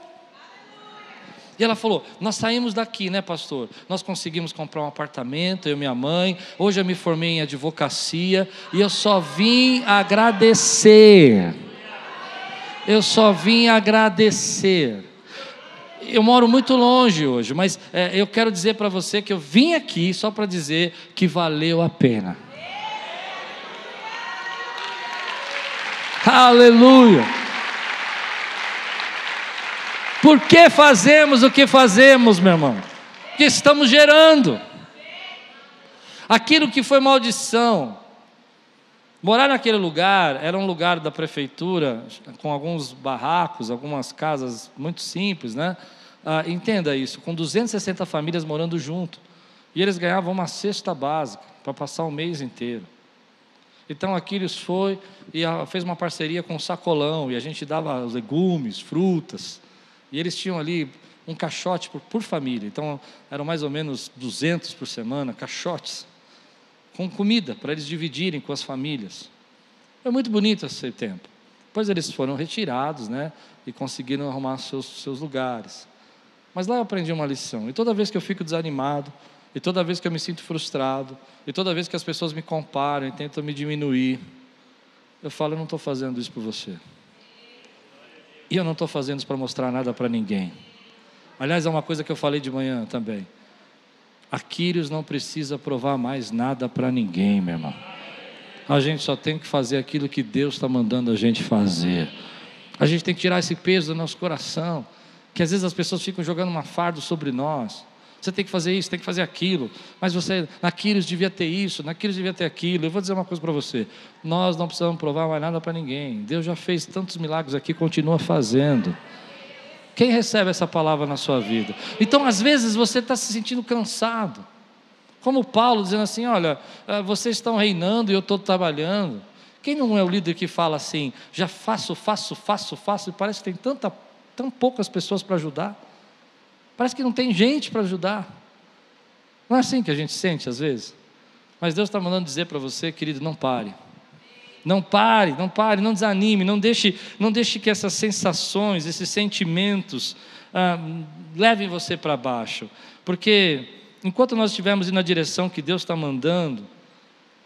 E ela falou: Nós saímos daqui, né, pastor? Nós conseguimos comprar um apartamento, eu e minha mãe. Hoje eu me formei em advocacia e eu só vim agradecer. Eu só vim agradecer. Eu moro muito longe hoje, mas é, eu quero dizer para você que eu vim aqui só para dizer que valeu a pena. Aleluia. Por que fazemos o que fazemos, meu irmão? Porque estamos gerando. Aquilo que foi maldição. Morar naquele lugar era um lugar da prefeitura, com alguns barracos, algumas casas muito simples, né? Ah, entenda isso, com 260 famílias morando junto. E eles ganhavam uma cesta básica para passar o mês inteiro. Então Aquiles foi e fez uma parceria com o Sacolão, e a gente dava legumes, frutas. E eles tinham ali um caixote por, por família. Então eram mais ou menos 200 por semana, caixotes, com comida para eles dividirem com as famílias. Foi muito bonito esse tempo. Depois eles foram retirados, né? E conseguiram arrumar seus, seus lugares. Mas lá eu aprendi uma lição. E toda vez que eu fico desanimado, e toda vez que eu me sinto frustrado, e toda vez que as pessoas me comparam e tentam me diminuir, eu falo: eu não estou fazendo isso por você. E eu não estou fazendo isso para mostrar nada para ninguém. Aliás, é uma coisa que eu falei de manhã também. Aquiles não precisa provar mais nada para ninguém, meu irmão. A gente só tem que fazer aquilo que Deus está mandando a gente fazer. A gente tem que tirar esse peso do nosso coração. Que às vezes as pessoas ficam jogando uma fardo sobre nós. Você tem que fazer isso, tem que fazer aquilo. Mas você, naquilo devia ter isso, naquilo devia ter aquilo. Eu vou dizer uma coisa para você: nós não precisamos provar mais nada para ninguém. Deus já fez tantos milagres aqui, continua fazendo. Quem recebe essa palavra na sua vida? Então, às vezes, você está se sentindo cansado. Como Paulo dizendo assim: olha, eh, vocês estão reinando e eu estou trabalhando. Quem não é o líder que fala assim, já faço, faço, faço, faço, e parece que tem tanta, tão poucas pessoas para ajudar? Parece que não tem gente para ajudar. Não é assim que a gente sente às vezes? Mas Deus está mandando dizer para você, querido, não pare. Não pare, não pare, não desanime, não deixe, não deixe que essas sensações, esses sentimentos ah, levem você para baixo. Porque enquanto nós estivermos indo na direção que Deus está mandando,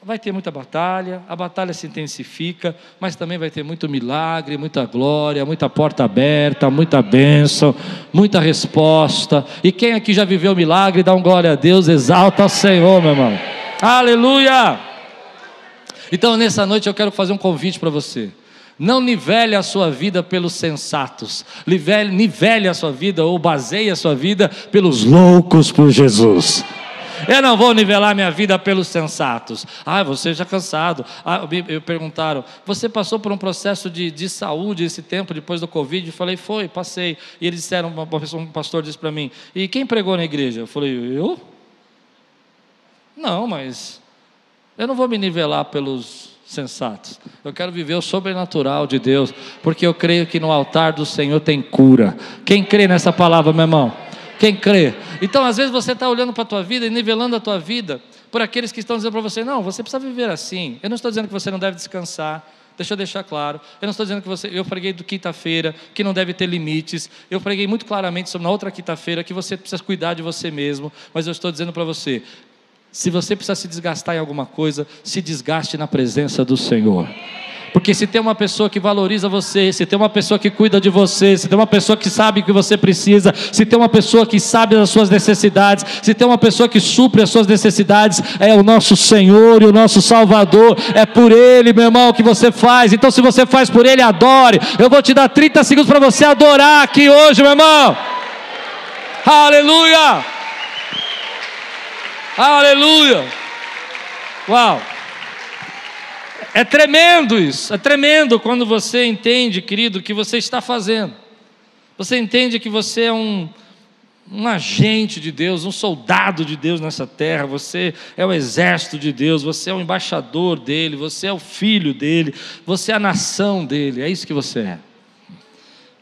Vai ter muita batalha, a batalha se intensifica, mas também vai ter muito milagre, muita glória, muita porta aberta, muita bênção, muita resposta. E quem aqui já viveu milagre, dá um glória a Deus, exalta ao Senhor, meu irmão. Aleluia! Então, nessa noite eu quero fazer um convite para você. Não nivele a sua vida pelos sensatos, nivele, nivele a sua vida ou baseie a sua vida pelos loucos por Jesus. Eu não vou nivelar minha vida pelos sensatos. Ah, você já cansado. Ah, me perguntaram, você passou por um processo de, de saúde esse tempo depois do Covid? Eu falei, foi, passei. E eles disseram, um pastor disse para mim, e quem pregou na igreja? Eu falei, eu? Não, mas eu não vou me nivelar pelos sensatos. Eu quero viver o sobrenatural de Deus, porque eu creio que no altar do Senhor tem cura. Quem crê nessa palavra, meu irmão? Quem crê? Então, às vezes você está olhando para a tua vida e nivelando a tua vida por aqueles que estão dizendo para você: não, você precisa viver assim. Eu não estou dizendo que você não deve descansar. Deixa eu deixar claro. Eu não estou dizendo que você. Eu preguei do quinta-feira, que não deve ter limites. Eu preguei muito claramente sobre na outra quinta-feira que você precisa cuidar de você mesmo. Mas eu estou dizendo para você: se você precisa se desgastar em alguma coisa, se desgaste na presença do Senhor. Porque se tem uma pessoa que valoriza você, se tem uma pessoa que cuida de você, se tem uma pessoa que sabe o que você precisa, se tem uma pessoa que sabe das suas necessidades, se tem uma pessoa que supre as suas necessidades, é o nosso Senhor e o nosso Salvador. É por Ele, meu irmão, que você faz. Então, se você faz por Ele, adore. Eu vou te dar 30 segundos para você adorar aqui hoje, meu irmão. Aleluia! Aleluia! Uau! É tremendo isso, é tremendo quando você entende, querido, o que você está fazendo. Você entende que você é um, um agente de Deus, um soldado de Deus nessa terra, você é o exército de Deus, você é o embaixador dele, você é o filho dele, você é a nação dele, é isso que você é.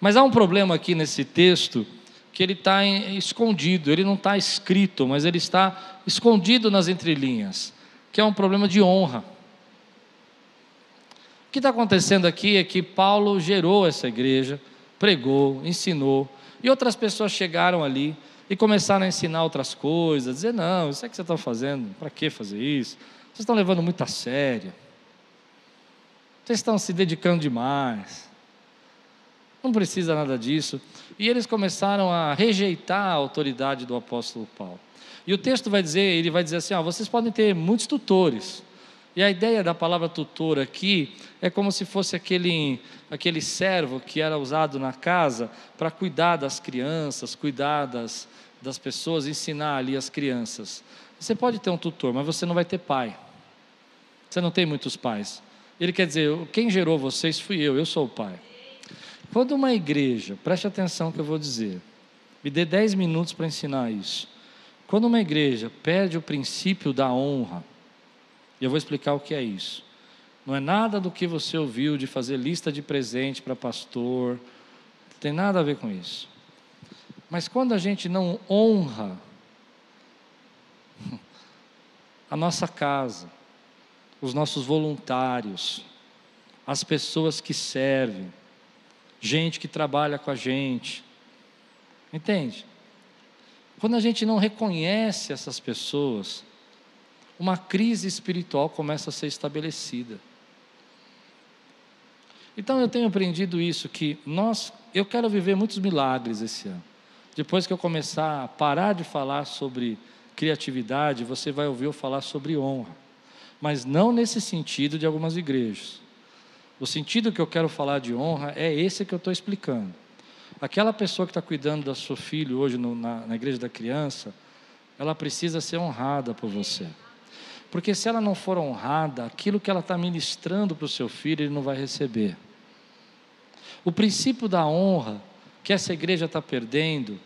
Mas há um problema aqui nesse texto que ele está escondido, ele não está escrito, mas ele está escondido nas entrelinhas, que é um problema de honra. O que está acontecendo aqui é que Paulo gerou essa igreja, pregou, ensinou, e outras pessoas chegaram ali e começaram a ensinar outras coisas, dizer: não, isso é que você está fazendo, para que fazer isso? Vocês estão levando muito a sério, vocês estão se dedicando demais, não precisa nada disso. E eles começaram a rejeitar a autoridade do apóstolo Paulo. E o texto vai dizer, ele vai dizer assim: ó, vocês podem ter muitos tutores, e a ideia da palavra tutor aqui é como se fosse aquele, aquele servo que era usado na casa para cuidar das crianças, cuidar das, das pessoas, ensinar ali as crianças. Você pode ter um tutor, mas você não vai ter pai. Você não tem muitos pais. Ele quer dizer, quem gerou vocês fui eu, eu sou o pai. Quando uma igreja, preste atenção que eu vou dizer, me dê 10 minutos para ensinar isso. Quando uma igreja perde o princípio da honra, e eu vou explicar o que é isso. Não é nada do que você ouviu de fazer lista de presente para pastor, não tem nada a ver com isso. Mas quando a gente não honra a nossa casa, os nossos voluntários, as pessoas que servem, gente que trabalha com a gente, entende? Quando a gente não reconhece essas pessoas, uma crise espiritual começa a ser estabelecida. Então eu tenho aprendido isso que nós, eu quero viver muitos milagres esse ano. Depois que eu começar a parar de falar sobre criatividade, você vai ouvir eu falar sobre honra. Mas não nesse sentido de algumas igrejas. O sentido que eu quero falar de honra é esse que eu estou explicando. Aquela pessoa que está cuidando do seu filho hoje no, na, na igreja da criança, ela precisa ser honrada por você. Porque se ela não for honrada, aquilo que ela está ministrando para o seu filho, ele não vai receber. O princípio da honra que essa igreja está perdendo,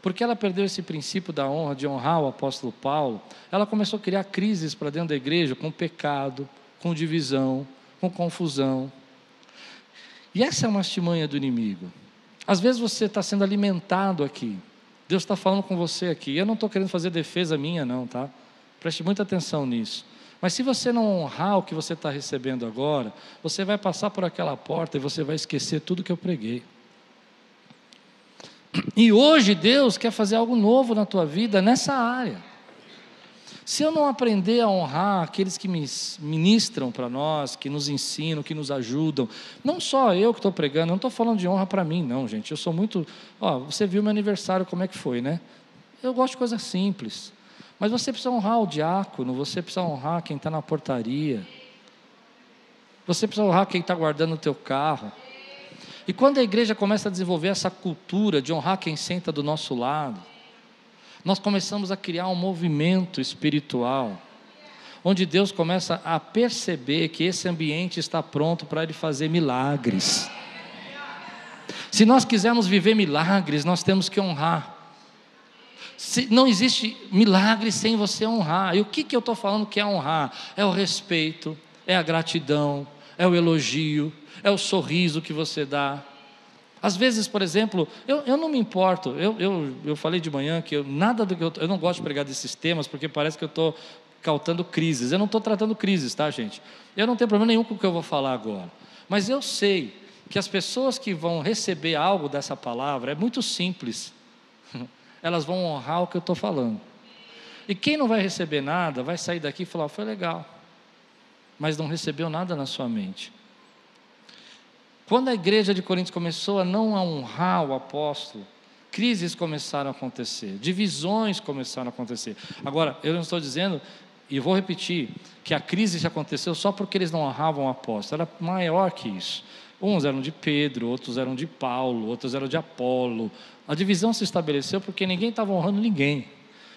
porque ela perdeu esse princípio da honra, de honrar o apóstolo Paulo, ela começou a criar crises para dentro da igreja com pecado, com divisão, com confusão. E essa é uma estimanha do inimigo. Às vezes você está sendo alimentado aqui. Deus está falando com você aqui. Eu não estou querendo fazer defesa minha, não, tá? Preste muita atenção nisso. Mas se você não honrar o que você está recebendo agora, você vai passar por aquela porta e você vai esquecer tudo que eu preguei. E hoje Deus quer fazer algo novo na tua vida nessa área. Se eu não aprender a honrar aqueles que ministram para nós, que nos ensinam, que nos ajudam, não só eu que estou pregando, não estou falando de honra para mim, não, gente. Eu sou muito. Ó, você viu meu aniversário, como é que foi, né? Eu gosto de coisas simples. Mas você precisa honrar o diácono, você precisa honrar quem está na portaria. Você precisa honrar quem está guardando o teu carro. E quando a igreja começa a desenvolver essa cultura de honrar quem senta do nosso lado, nós começamos a criar um movimento espiritual, onde Deus começa a perceber que esse ambiente está pronto para Ele fazer milagres. Se nós quisermos viver milagres, nós temos que honrar. Não existe milagre sem você honrar. E o que, que eu estou falando que é honrar? É o respeito, é a gratidão, é o elogio, é o sorriso que você dá, às vezes, por exemplo, eu, eu não me importo, eu, eu, eu falei de manhã que eu, nada do que eu, eu não gosto de pregar desses temas, porque parece que eu estou cautando crises. Eu não estou tratando crises, tá, gente? Eu não tenho problema nenhum com o que eu vou falar agora. Mas eu sei que as pessoas que vão receber algo dessa palavra é muito simples. Elas vão honrar o que eu estou falando. E quem não vai receber nada, vai sair daqui e falar: foi legal, mas não recebeu nada na sua mente. Quando a igreja de Coríntios começou a não honrar o apóstolo, crises começaram a acontecer, divisões começaram a acontecer. Agora, eu não estou dizendo, e vou repetir, que a crise aconteceu só porque eles não honravam o apóstolo, era maior que isso. Uns eram de Pedro, outros eram de Paulo, outros eram de Apolo. A divisão se estabeleceu porque ninguém estava honrando ninguém.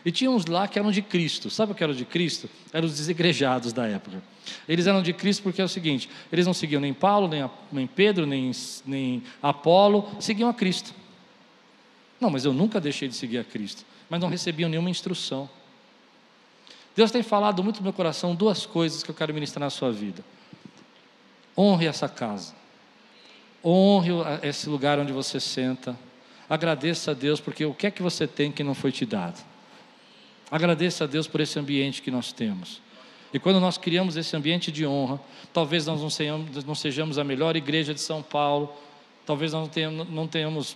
E tinha uns lá que eram de Cristo. Sabe o que era de Cristo? Eram os desigrejados da época. Eles eram de Cristo porque é o seguinte: eles não seguiam nem Paulo, nem, nem Pedro, nem, nem Apolo, seguiam a Cristo. Não, mas eu nunca deixei de seguir a Cristo. Mas não recebiam nenhuma instrução. Deus tem falado muito no meu coração duas coisas que eu quero ministrar na sua vida. Honre essa casa. Honre esse lugar onde você senta. Agradeça a Deus porque o que é que você tem que não foi te dado. Agradeça a Deus por esse ambiente que nós temos. E quando nós criamos esse ambiente de honra, talvez nós não sejamos, não sejamos a melhor igreja de São Paulo, talvez nós não tenhamos, não tenhamos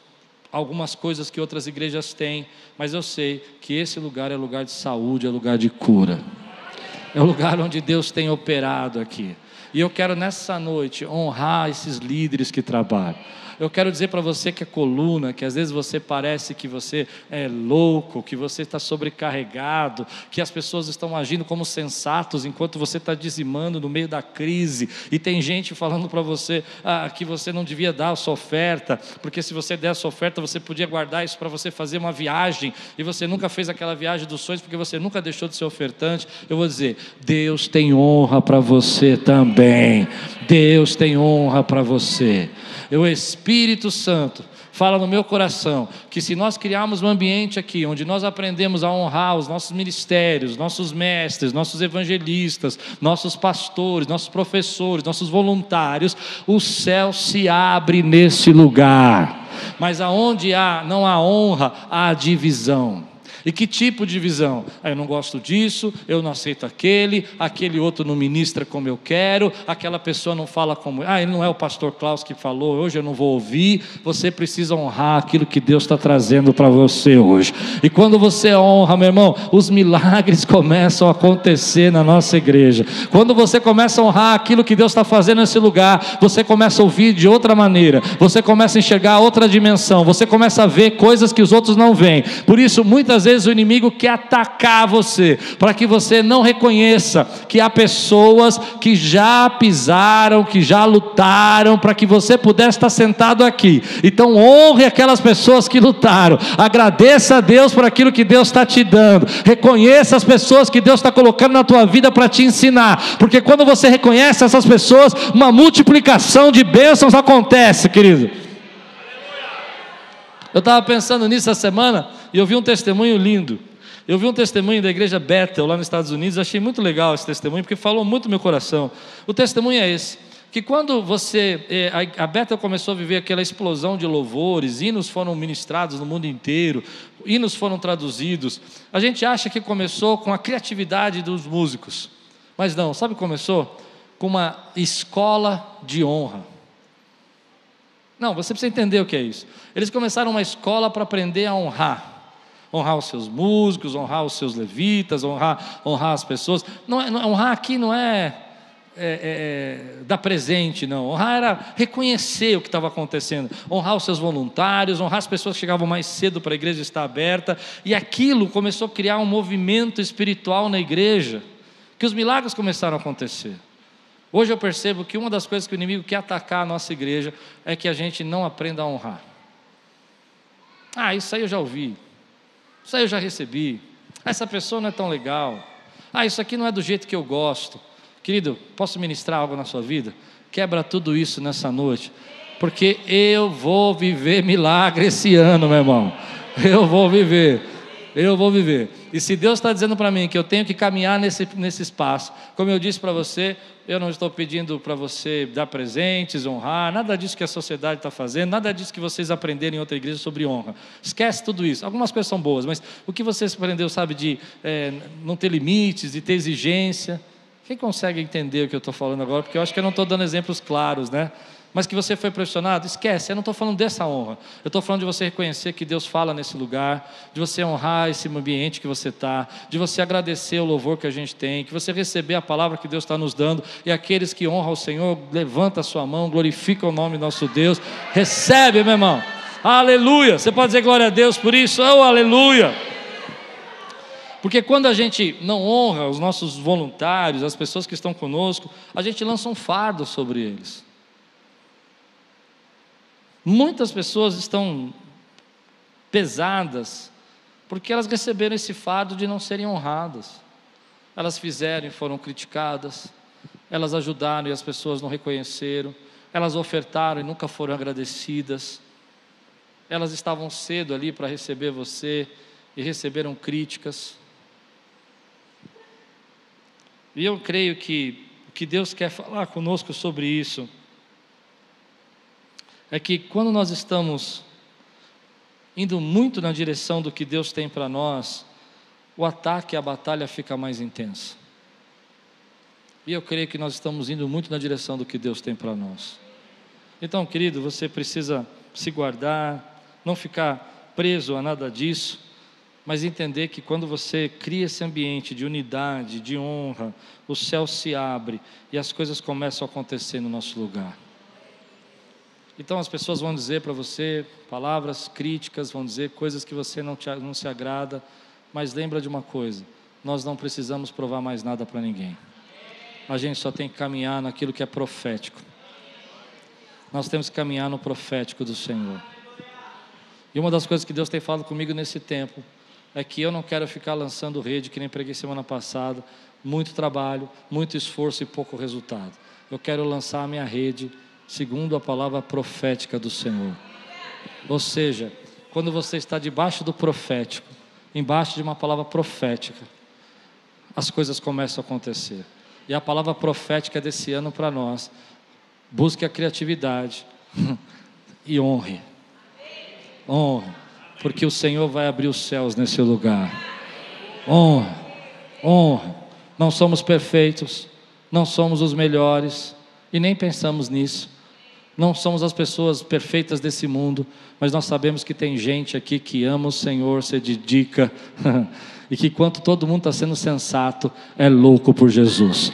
algumas coisas que outras igrejas têm, mas eu sei que esse lugar é lugar de saúde, é lugar de cura. É o lugar onde Deus tem operado aqui. E eu quero nessa noite honrar esses líderes que trabalham. Eu quero dizer para você que é coluna, que às vezes você parece que você é louco, que você está sobrecarregado, que as pessoas estão agindo como sensatos enquanto você está dizimando no meio da crise, e tem gente falando para você ah, que você não devia dar a sua oferta, porque se você der a sua oferta, você podia guardar isso para você fazer uma viagem, e você nunca fez aquela viagem dos sonhos, porque você nunca deixou de ser ofertante. Eu vou dizer: Deus tem honra para você também. Deus tem honra para você. O Espírito Santo fala no meu coração que se nós criarmos um ambiente aqui onde nós aprendemos a honrar os nossos ministérios, nossos mestres, nossos evangelistas, nossos pastores, nossos professores, nossos voluntários, o céu se abre nesse lugar. Mas aonde há não há honra, há divisão. E que tipo de visão? Ah, eu não gosto disso, eu não aceito aquele, aquele outro não ministra como eu quero, aquela pessoa não fala como. Ah, ele não é o pastor Klaus que falou, hoje eu não vou ouvir. Você precisa honrar aquilo que Deus está trazendo para você hoje. E quando você honra, meu irmão, os milagres começam a acontecer na nossa igreja. Quando você começa a honrar aquilo que Deus está fazendo nesse lugar, você começa a ouvir de outra maneira, você começa a enxergar outra dimensão, você começa a ver coisas que os outros não veem. Por isso, muitas vezes, vezes o inimigo quer atacar você, para que você não reconheça que há pessoas que já pisaram, que já lutaram, para que você pudesse estar sentado aqui. Então, honre aquelas pessoas que lutaram, agradeça a Deus por aquilo que Deus está te dando, reconheça as pessoas que Deus está colocando na tua vida para te ensinar, porque quando você reconhece essas pessoas, uma multiplicação de bênçãos acontece, querido. Eu estava pensando nisso essa semana e eu vi um testemunho lindo. Eu vi um testemunho da igreja Bethel lá nos Estados Unidos, achei muito legal esse testemunho, porque falou muito no meu coração. O testemunho é esse: que quando você. Eh, a Bethel começou a viver aquela explosão de louvores, hinos foram ministrados no mundo inteiro, hinos foram traduzidos. A gente acha que começou com a criatividade dos músicos, mas não, sabe começou? Com uma escola de honra. Não, você precisa entender o que é isso. Eles começaram uma escola para aprender a honrar. Honrar os seus músicos, honrar os seus levitas, honrar, honrar as pessoas. Não, é, não, honrar aqui não é, é, é, é dar presente, não. Honrar era reconhecer o que estava acontecendo. Honrar os seus voluntários, honrar as pessoas que chegavam mais cedo para a igreja estar aberta. E aquilo começou a criar um movimento espiritual na igreja, que os milagres começaram a acontecer. Hoje eu percebo que uma das coisas que o inimigo quer atacar a nossa igreja é que a gente não aprenda a honrar. Ah, isso aí eu já ouvi. Isso aí eu já recebi. Essa pessoa não é tão legal. Ah, isso aqui não é do jeito que eu gosto. Querido, posso ministrar algo na sua vida? Quebra tudo isso nessa noite. Porque eu vou viver milagre esse ano, meu irmão. Eu vou viver. Eu vou viver. E se Deus está dizendo para mim que eu tenho que caminhar nesse, nesse espaço, como eu disse para você, eu não estou pedindo para você dar presentes, honrar, nada disso que a sociedade está fazendo, nada disso que vocês aprenderam em outra igreja sobre honra. Esquece tudo isso. Algumas coisas são boas, mas o que você aprendeu, sabe, de é, não ter limites, de ter exigência. Quem consegue entender o que eu estou falando agora? Porque eu acho que eu não estou dando exemplos claros, né? Mas que você foi pressionado, esquece, eu não estou falando dessa honra. Eu estou falando de você reconhecer que Deus fala nesse lugar, de você honrar esse ambiente que você está, de você agradecer o louvor que a gente tem, que você receber a palavra que Deus está nos dando, e aqueles que honram o Senhor, levanta a sua mão, glorifica o nome do nosso Deus, recebe, meu irmão. Aleluia! Você pode dizer glória a Deus por isso? Oh, aleluia! Porque quando a gente não honra os nossos voluntários, as pessoas que estão conosco, a gente lança um fardo sobre eles. Muitas pessoas estão pesadas porque elas receberam esse fardo de não serem honradas. Elas fizeram e foram criticadas, elas ajudaram e as pessoas não reconheceram, elas ofertaram e nunca foram agradecidas. Elas estavam cedo ali para receber você e receberam críticas. E eu creio que o que Deus quer falar conosco sobre isso é que quando nós estamos indo muito na direção do que Deus tem para nós, o ataque, a batalha fica mais intensa. E eu creio que nós estamos indo muito na direção do que Deus tem para nós. Então, querido, você precisa se guardar, não ficar preso a nada disso, mas entender que quando você cria esse ambiente de unidade, de honra, o céu se abre e as coisas começam a acontecer no nosso lugar. Então as pessoas vão dizer para você palavras críticas, vão dizer coisas que você não, te, não se agrada, mas lembra de uma coisa: nós não precisamos provar mais nada para ninguém. A gente só tem que caminhar naquilo que é profético. Nós temos que caminhar no profético do Senhor. E uma das coisas que Deus tem falado comigo nesse tempo é que eu não quero ficar lançando rede, que nem preguei semana passada, muito trabalho, muito esforço e pouco resultado. Eu quero lançar a minha rede segundo a palavra profética do Senhor. Ou seja, quando você está debaixo do profético, embaixo de uma palavra profética, as coisas começam a acontecer. E a palavra profética desse ano para nós, busque a criatividade e honre. Honre, porque o Senhor vai abrir os céus nesse lugar. Honre, honre. Não somos perfeitos, não somos os melhores e nem pensamos nisso. Não somos as pessoas perfeitas desse mundo, mas nós sabemos que tem gente aqui que ama o Senhor, se dedica, e que enquanto todo mundo está sendo sensato, é louco por Jesus.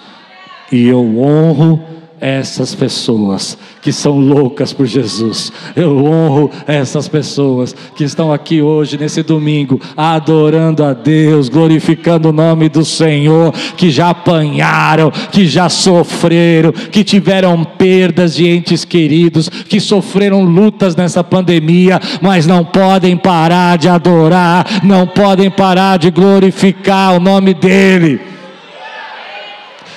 E eu honro essas pessoas que são loucas por Jesus. Eu honro essas pessoas que estão aqui hoje, nesse domingo, adorando a Deus, glorificando o nome do Senhor, que já apanharam, que já sofreram, que tiveram perdas de entes queridos, que sofreram lutas nessa pandemia, mas não podem parar de adorar, não podem parar de glorificar o nome dEle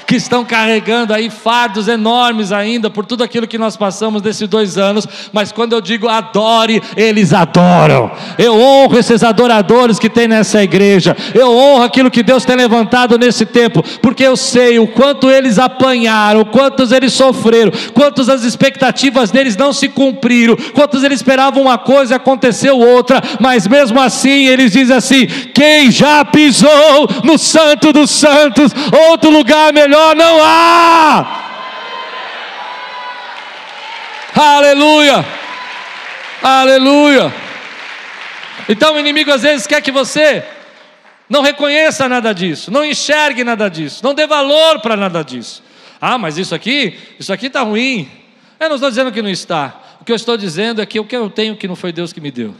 que estão carregando aí fardos enormes ainda por tudo aquilo que nós passamos nesses dois anos, mas quando eu digo adore, eles adoram. Eu honro esses adoradores que tem nessa igreja, eu honro aquilo que Deus tem levantado nesse tempo, porque eu sei o quanto eles apanharam, quantos eles sofreram, quantas as expectativas deles não se cumpriram, quantos eles esperavam uma coisa e aconteceu outra, mas mesmo assim eles dizem assim: quem já pisou no Santo dos Santos, outro lugar melhor melhor não há. Aleluia. Aleluia. Então o inimigo às vezes quer que você não reconheça nada disso, não enxergue nada disso, não dê valor para nada disso. Ah, mas isso aqui, isso aqui está ruim. Eu não estou dizendo que não está. O que eu estou dizendo é que o que eu tenho que não foi Deus que me deu.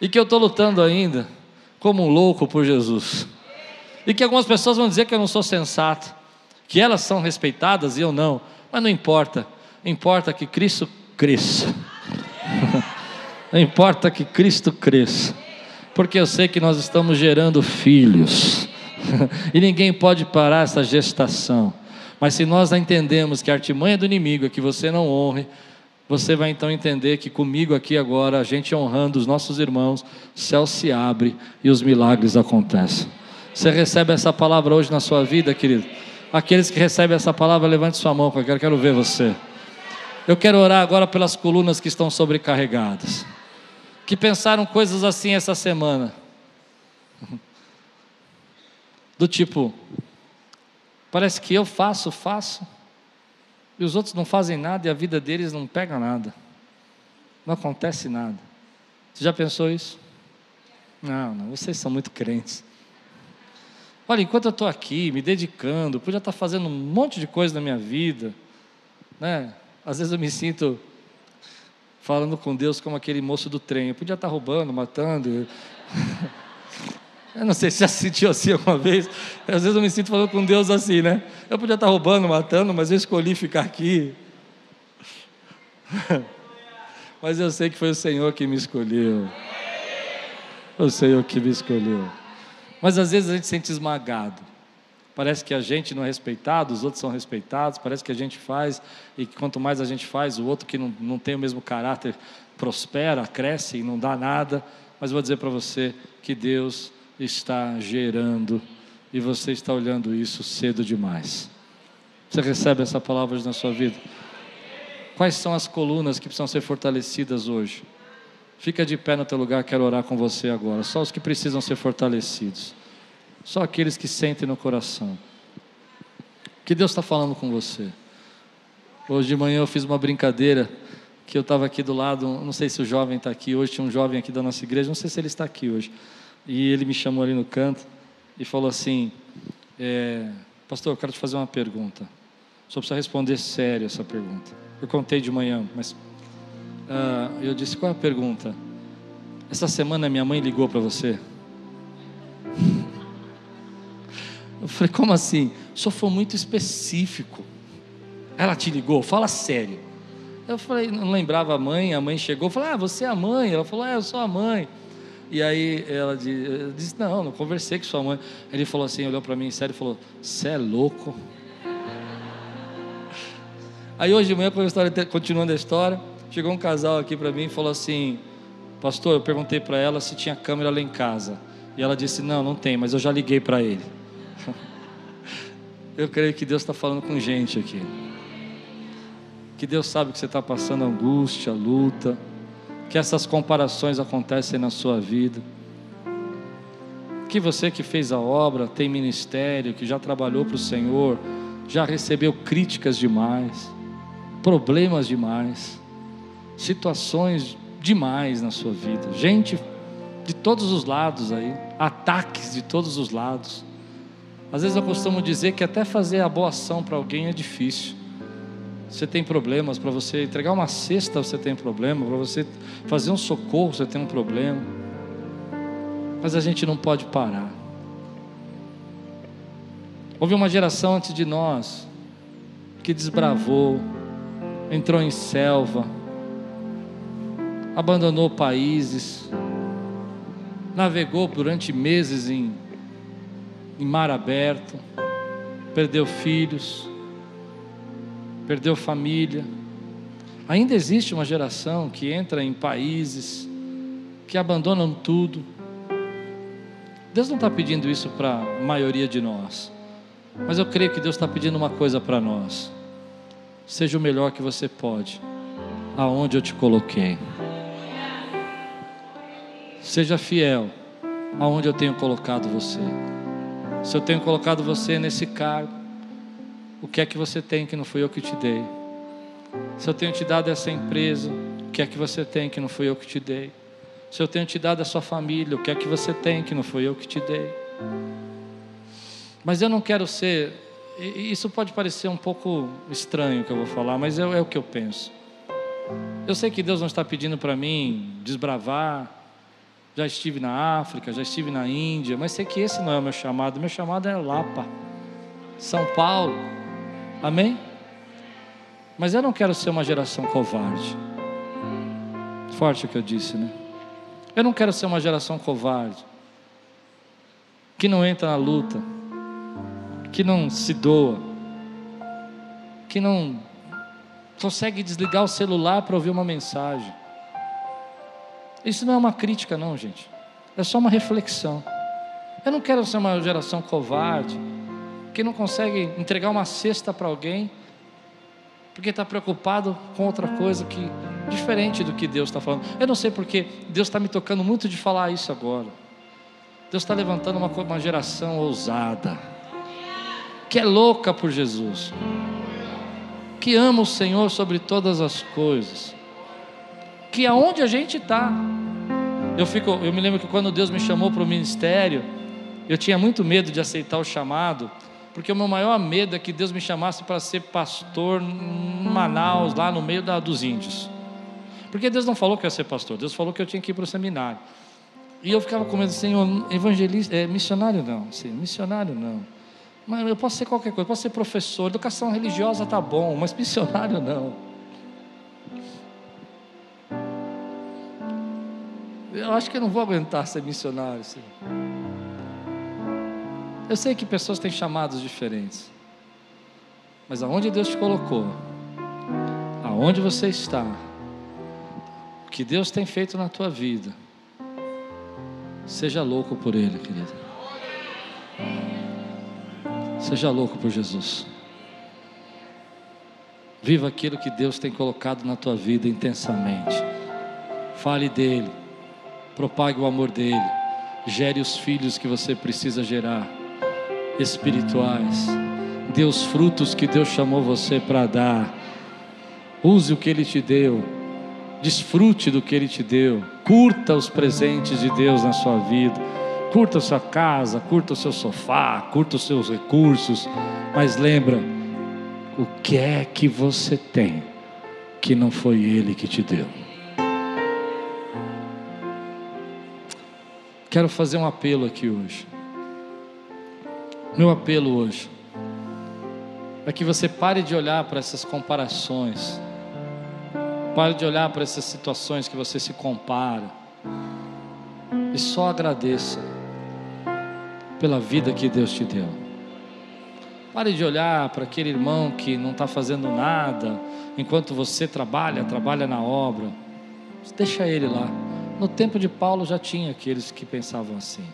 E que eu estou lutando ainda como um louco por Jesus. E que algumas pessoas vão dizer que eu não sou sensato que elas são respeitadas e eu não, mas não importa, importa que Cristo cresça. não importa que Cristo cresça, porque eu sei que nós estamos gerando filhos, e ninguém pode parar essa gestação. Mas se nós entendemos que a artimanha do inimigo é que você não honre, você vai então entender que comigo aqui agora, a gente honrando os nossos irmãos, o céu se abre e os milagres acontecem. Você recebe essa palavra hoje na sua vida, querido? Aqueles que recebem essa palavra, levante sua mão, porque eu quero ver você. Eu quero orar agora pelas colunas que estão sobrecarregadas, que pensaram coisas assim essa semana, do tipo, parece que eu faço, faço, e os outros não fazem nada e a vida deles não pega nada, não acontece nada. Você já pensou isso? Não, não, vocês são muito crentes. Olha, enquanto eu estou aqui me dedicando, podia estar fazendo um monte de coisa na minha vida, né? Às vezes eu me sinto falando com Deus como aquele moço do trem. Eu podia estar roubando, matando. Eu não sei se já se sentiu assim alguma vez. Às vezes eu me sinto falando com Deus assim, né? Eu podia estar roubando, matando, mas eu escolhi ficar aqui. Mas eu sei que foi o Senhor que me escolheu. Foi o Senhor que me escolheu. Mas às vezes a gente se sente esmagado. Parece que a gente não é respeitado, os outros são respeitados, parece que a gente faz, e quanto mais a gente faz, o outro que não, não tem o mesmo caráter prospera, cresce e não dá nada. Mas vou dizer para você que Deus está gerando, e você está olhando isso cedo demais. Você recebe essa palavra na sua vida? Quais são as colunas que precisam ser fortalecidas hoje? Fica de pé no teu lugar, quero orar com você agora. Só os que precisam ser fortalecidos. Só aqueles que sentem no coração. que Deus está falando com você? Hoje de manhã eu fiz uma brincadeira que eu estava aqui do lado, não sei se o jovem está aqui hoje, tinha um jovem aqui da nossa igreja, não sei se ele está aqui hoje. E ele me chamou ali no canto e falou assim: é, Pastor, eu quero te fazer uma pergunta. Só precisa responder sério essa pergunta. Eu contei de manhã, mas uh, eu disse: Qual é a pergunta? Essa semana minha mãe ligou para você? Eu falei: Como assim? Só foi muito específico. Ela te ligou? Fala sério. Eu falei, não lembrava a mãe, a mãe chegou, falou, ah, você é a mãe? Ela falou, é, eu sou a mãe. E aí ela disse, não, não conversei com sua mãe. Ele falou assim, olhou para mim sério e falou, você é louco? Aí hoje de manhã, continuando a história, chegou um casal aqui para mim e falou assim, pastor, eu perguntei para ela se tinha câmera lá em casa. E ela disse, não, não tem, mas eu já liguei para ele. eu creio que Deus está falando com gente aqui que Deus sabe que você está passando angústia, luta, que essas comparações acontecem na sua vida. Que você que fez a obra, tem ministério, que já trabalhou para o Senhor, já recebeu críticas demais, problemas demais, situações demais na sua vida, gente de todos os lados aí, ataques de todos os lados. Às vezes eu costumo dizer que até fazer a boa ação para alguém é difícil você tem problemas, para você entregar uma cesta você tem problema, para você fazer um socorro você tem um problema. Mas a gente não pode parar. Houve uma geração antes de nós que desbravou, entrou em selva, abandonou países, navegou durante meses em, em mar aberto, perdeu filhos, perdeu família. Ainda existe uma geração que entra em países que abandonam tudo. Deus não está pedindo isso para a maioria de nós, mas eu creio que Deus está pedindo uma coisa para nós: seja o melhor que você pode, aonde eu te coloquei. Seja fiel aonde eu tenho colocado você. Se eu tenho colocado você nesse cargo, o que é que você tem que não fui eu que te dei? Se eu tenho te dado essa empresa, o que é que você tem que não fui eu que te dei? Se eu tenho te dado a sua família, o que é que você tem que não fui eu que te dei? Mas eu não quero ser. Isso pode parecer um pouco estranho que eu vou falar, mas é, é o que eu penso. Eu sei que Deus não está pedindo para mim desbravar. Já estive na África, já estive na Índia, mas sei que esse não é o meu chamado. Meu chamado é Lapa, São Paulo. Amém? Mas eu não quero ser uma geração covarde. Forte o que eu disse, né? Eu não quero ser uma geração covarde, que não entra na luta, que não se doa, que não consegue desligar o celular para ouvir uma mensagem. Isso não é uma crítica, não, gente. É só uma reflexão. Eu não quero ser uma geração covarde que não consegue entregar uma cesta para alguém, porque está preocupado com outra coisa que diferente do que Deus está falando. Eu não sei porque Deus está me tocando muito de falar isso agora. Deus está levantando uma, uma geração ousada, que é louca por Jesus, que ama o Senhor sobre todas as coisas, que aonde a gente está, eu fico, eu me lembro que quando Deus me chamou para o ministério, eu tinha muito medo de aceitar o chamado, porque o meu maior medo é que Deus me chamasse para ser pastor em Manaus, lá no meio da, dos índios. Porque Deus não falou que eu ia ser pastor, Deus falou que eu tinha que ir para o seminário. E eu ficava com medo, Senhor, evangelista, é, missionário não, sim, missionário não. Mas eu posso ser qualquer coisa, posso ser professor, educação religiosa tá bom, mas missionário não. Eu acho que eu não vou aguentar ser missionário, Senhor. Eu sei que pessoas têm chamados diferentes, mas aonde Deus te colocou, aonde você está, o que Deus tem feito na tua vida, seja louco por Ele, querido. Seja louco por Jesus. Viva aquilo que Deus tem colocado na tua vida intensamente. Fale dele, propague o amor dele, gere os filhos que você precisa gerar espirituais. Dê os frutos que Deus chamou você para dar. Use o que Ele te deu. Desfrute do que Ele te deu. Curta os presentes de Deus na sua vida. Curta a sua casa, curta o seu sofá, curta os seus recursos. Mas lembra, o que é que você tem que não foi Ele que te deu? Quero fazer um apelo aqui hoje. Meu apelo hoje é que você pare de olhar para essas comparações, pare de olhar para essas situações que você se compara e só agradeça pela vida que Deus te deu. Pare de olhar para aquele irmão que não está fazendo nada enquanto você trabalha, trabalha na obra. Deixa ele lá. No tempo de Paulo já tinha aqueles que pensavam assim.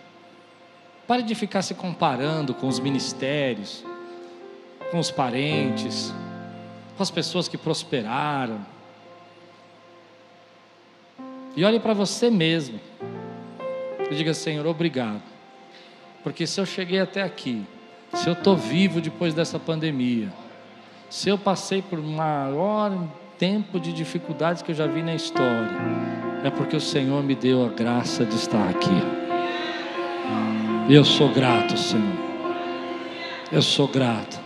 Pare de ficar se comparando com os ministérios, com os parentes, com as pessoas que prosperaram. E olhe para você mesmo. E diga, Senhor, obrigado. Porque se eu cheguei até aqui, se eu estou vivo depois dessa pandemia, se eu passei por maior tempo de dificuldades que eu já vi na história, é porque o Senhor me deu a graça de estar aqui. Eu sou grato, Senhor. Eu sou grato.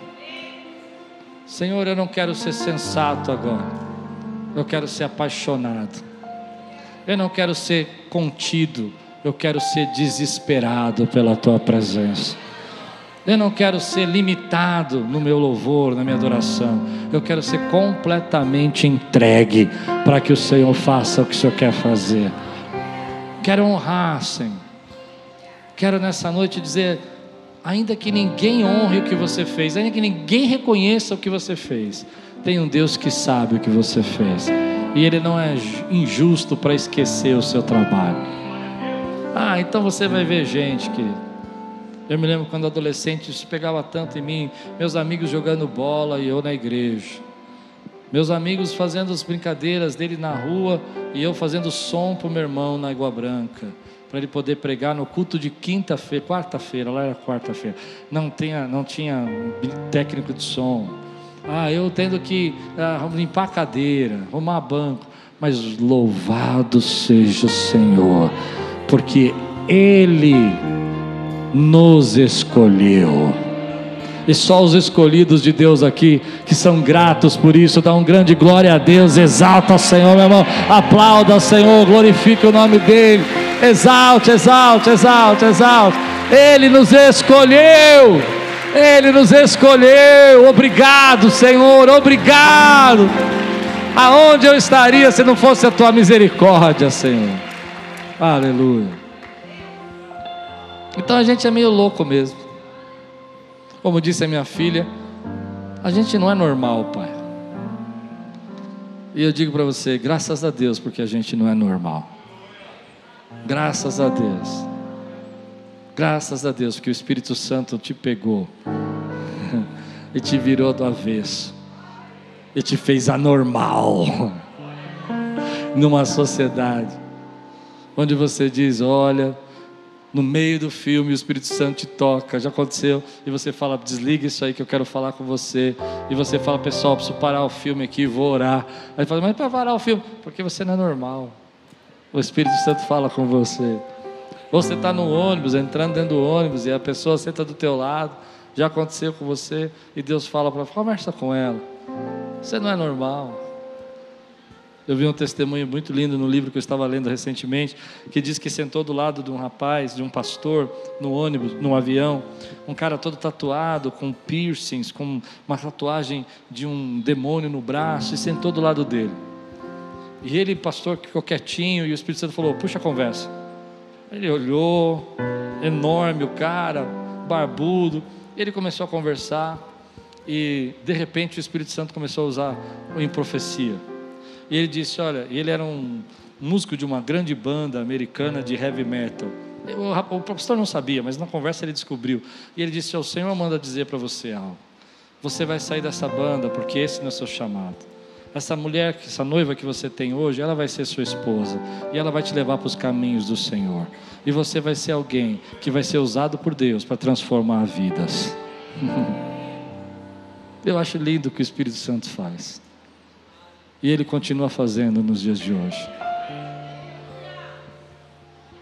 Senhor, eu não quero ser sensato agora. Eu quero ser apaixonado. Eu não quero ser contido. Eu quero ser desesperado pela tua presença. Eu não quero ser limitado no meu louvor, na minha adoração. Eu quero ser completamente entregue para que o Senhor faça o que o Senhor quer fazer. Quero honrar, Senhor. Quero nessa noite dizer, ainda que ninguém honre o que você fez, ainda que ninguém reconheça o que você fez, tem um Deus que sabe o que você fez. E Ele não é injusto para esquecer o seu trabalho. Ah, então você vai ver gente, querido eu me lembro quando adolescente, isso pegava tanto em mim, meus amigos jogando bola e eu na igreja. Meus amigos fazendo as brincadeiras dele na rua e eu fazendo som para o meu irmão na Água Branca, para ele poder pregar no culto de quinta-feira, quarta-feira, lá era quarta-feira. Não tinha, não tinha técnico de som. Ah, eu tendo que ah, limpar a cadeira, arrumar banco. Mas louvado seja o Senhor, porque Ele nos escolheu. E só os escolhidos de Deus aqui, que são gratos por isso, dá um grande glória a Deus, exalta o Senhor, meu irmão, aplauda o Senhor, glorifique o nome dEle, exalte, exalte, exalte, exalte. Ele nos escolheu, Ele nos escolheu, obrigado, Senhor, obrigado. Aonde eu estaria se não fosse a tua misericórdia, Senhor? Aleluia. Então a gente é meio louco mesmo. Como disse a minha filha, a gente não é normal, pai. E eu digo para você, graças a Deus, porque a gente não é normal. Graças a Deus. Graças a Deus, porque o Espírito Santo te pegou e te virou do avesso e te fez anormal numa sociedade onde você diz: olha no meio do filme o Espírito Santo te toca, já aconteceu, e você fala, desliga isso aí que eu quero falar com você, e você fala, pessoal, preciso parar o filme aqui, vou orar. Aí fala, mas para parar o filme, porque você não é normal. O Espírito Santo fala com você. Você está no ônibus, entrando dentro do ônibus, e a pessoa senta do teu lado, já aconteceu com você, e Deus fala para conversa com ela. Você não é normal. Eu vi um testemunho muito lindo no livro que eu estava lendo recentemente, que diz que sentou do lado de um rapaz, de um pastor, no ônibus, no avião, um cara todo tatuado, com piercings, com uma tatuagem de um demônio no braço, e sentou do lado dele. E ele, pastor, ficou quietinho, e o Espírito Santo falou: Puxa a conversa. Ele olhou, enorme o cara, barbudo, ele começou a conversar, e de repente o Espírito Santo começou a usar em profecia. E ele disse: Olha, ele era um músico de uma grande banda americana de heavy metal. O, o pastor não sabia, mas na conversa ele descobriu. E ele disse: O Senhor manda dizer para você algo. Você vai sair dessa banda porque esse não é o seu chamado. Essa mulher, essa noiva que você tem hoje, ela vai ser sua esposa. E ela vai te levar para os caminhos do Senhor. E você vai ser alguém que vai ser usado por Deus para transformar vidas. Eu acho lindo o que o Espírito Santo faz. E ele continua fazendo nos dias de hoje.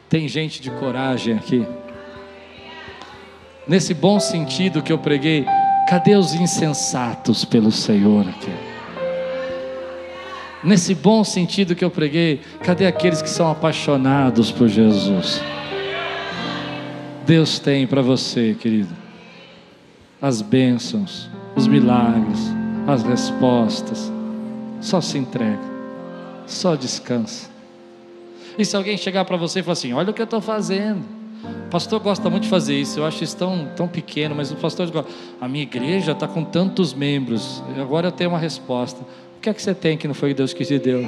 Tem gente de coragem aqui. Nesse bom sentido que eu preguei, cadê os insensatos pelo Senhor aqui? Nesse bom sentido que eu preguei, cadê aqueles que são apaixonados por Jesus? Deus tem para você, querido, as bênçãos, os milagres, as respostas. Só se entrega, só descansa. E se alguém chegar para você e falar assim: Olha o que eu estou fazendo. O pastor gosta muito de fazer isso, eu acho isso tão, tão pequeno, mas o pastor diz: A minha igreja está com tantos membros, agora eu tenho uma resposta. O que é que você tem que não foi Deus que te deu?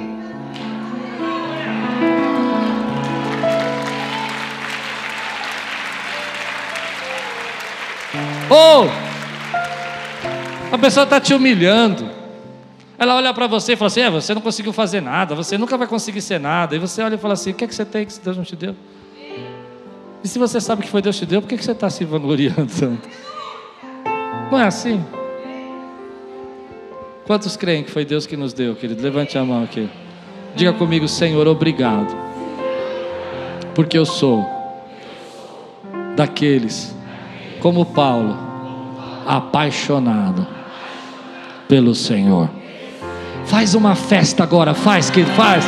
Ou oh, a pessoa está te humilhando. Ela olha para você e fala assim: é, você não conseguiu fazer nada, você nunca vai conseguir ser nada. E você olha e fala assim: o que é que você tem que Deus não te deu? E se você sabe que foi Deus que te deu, por que, que você está se vangloriando tanto? Não é assim? Quantos creem que foi Deus que nos deu, querido? Levante a mão aqui. Diga comigo, Senhor, obrigado. Porque eu sou daqueles, como Paulo, apaixonado pelo Senhor. Faz uma festa agora, faz, querido, faz.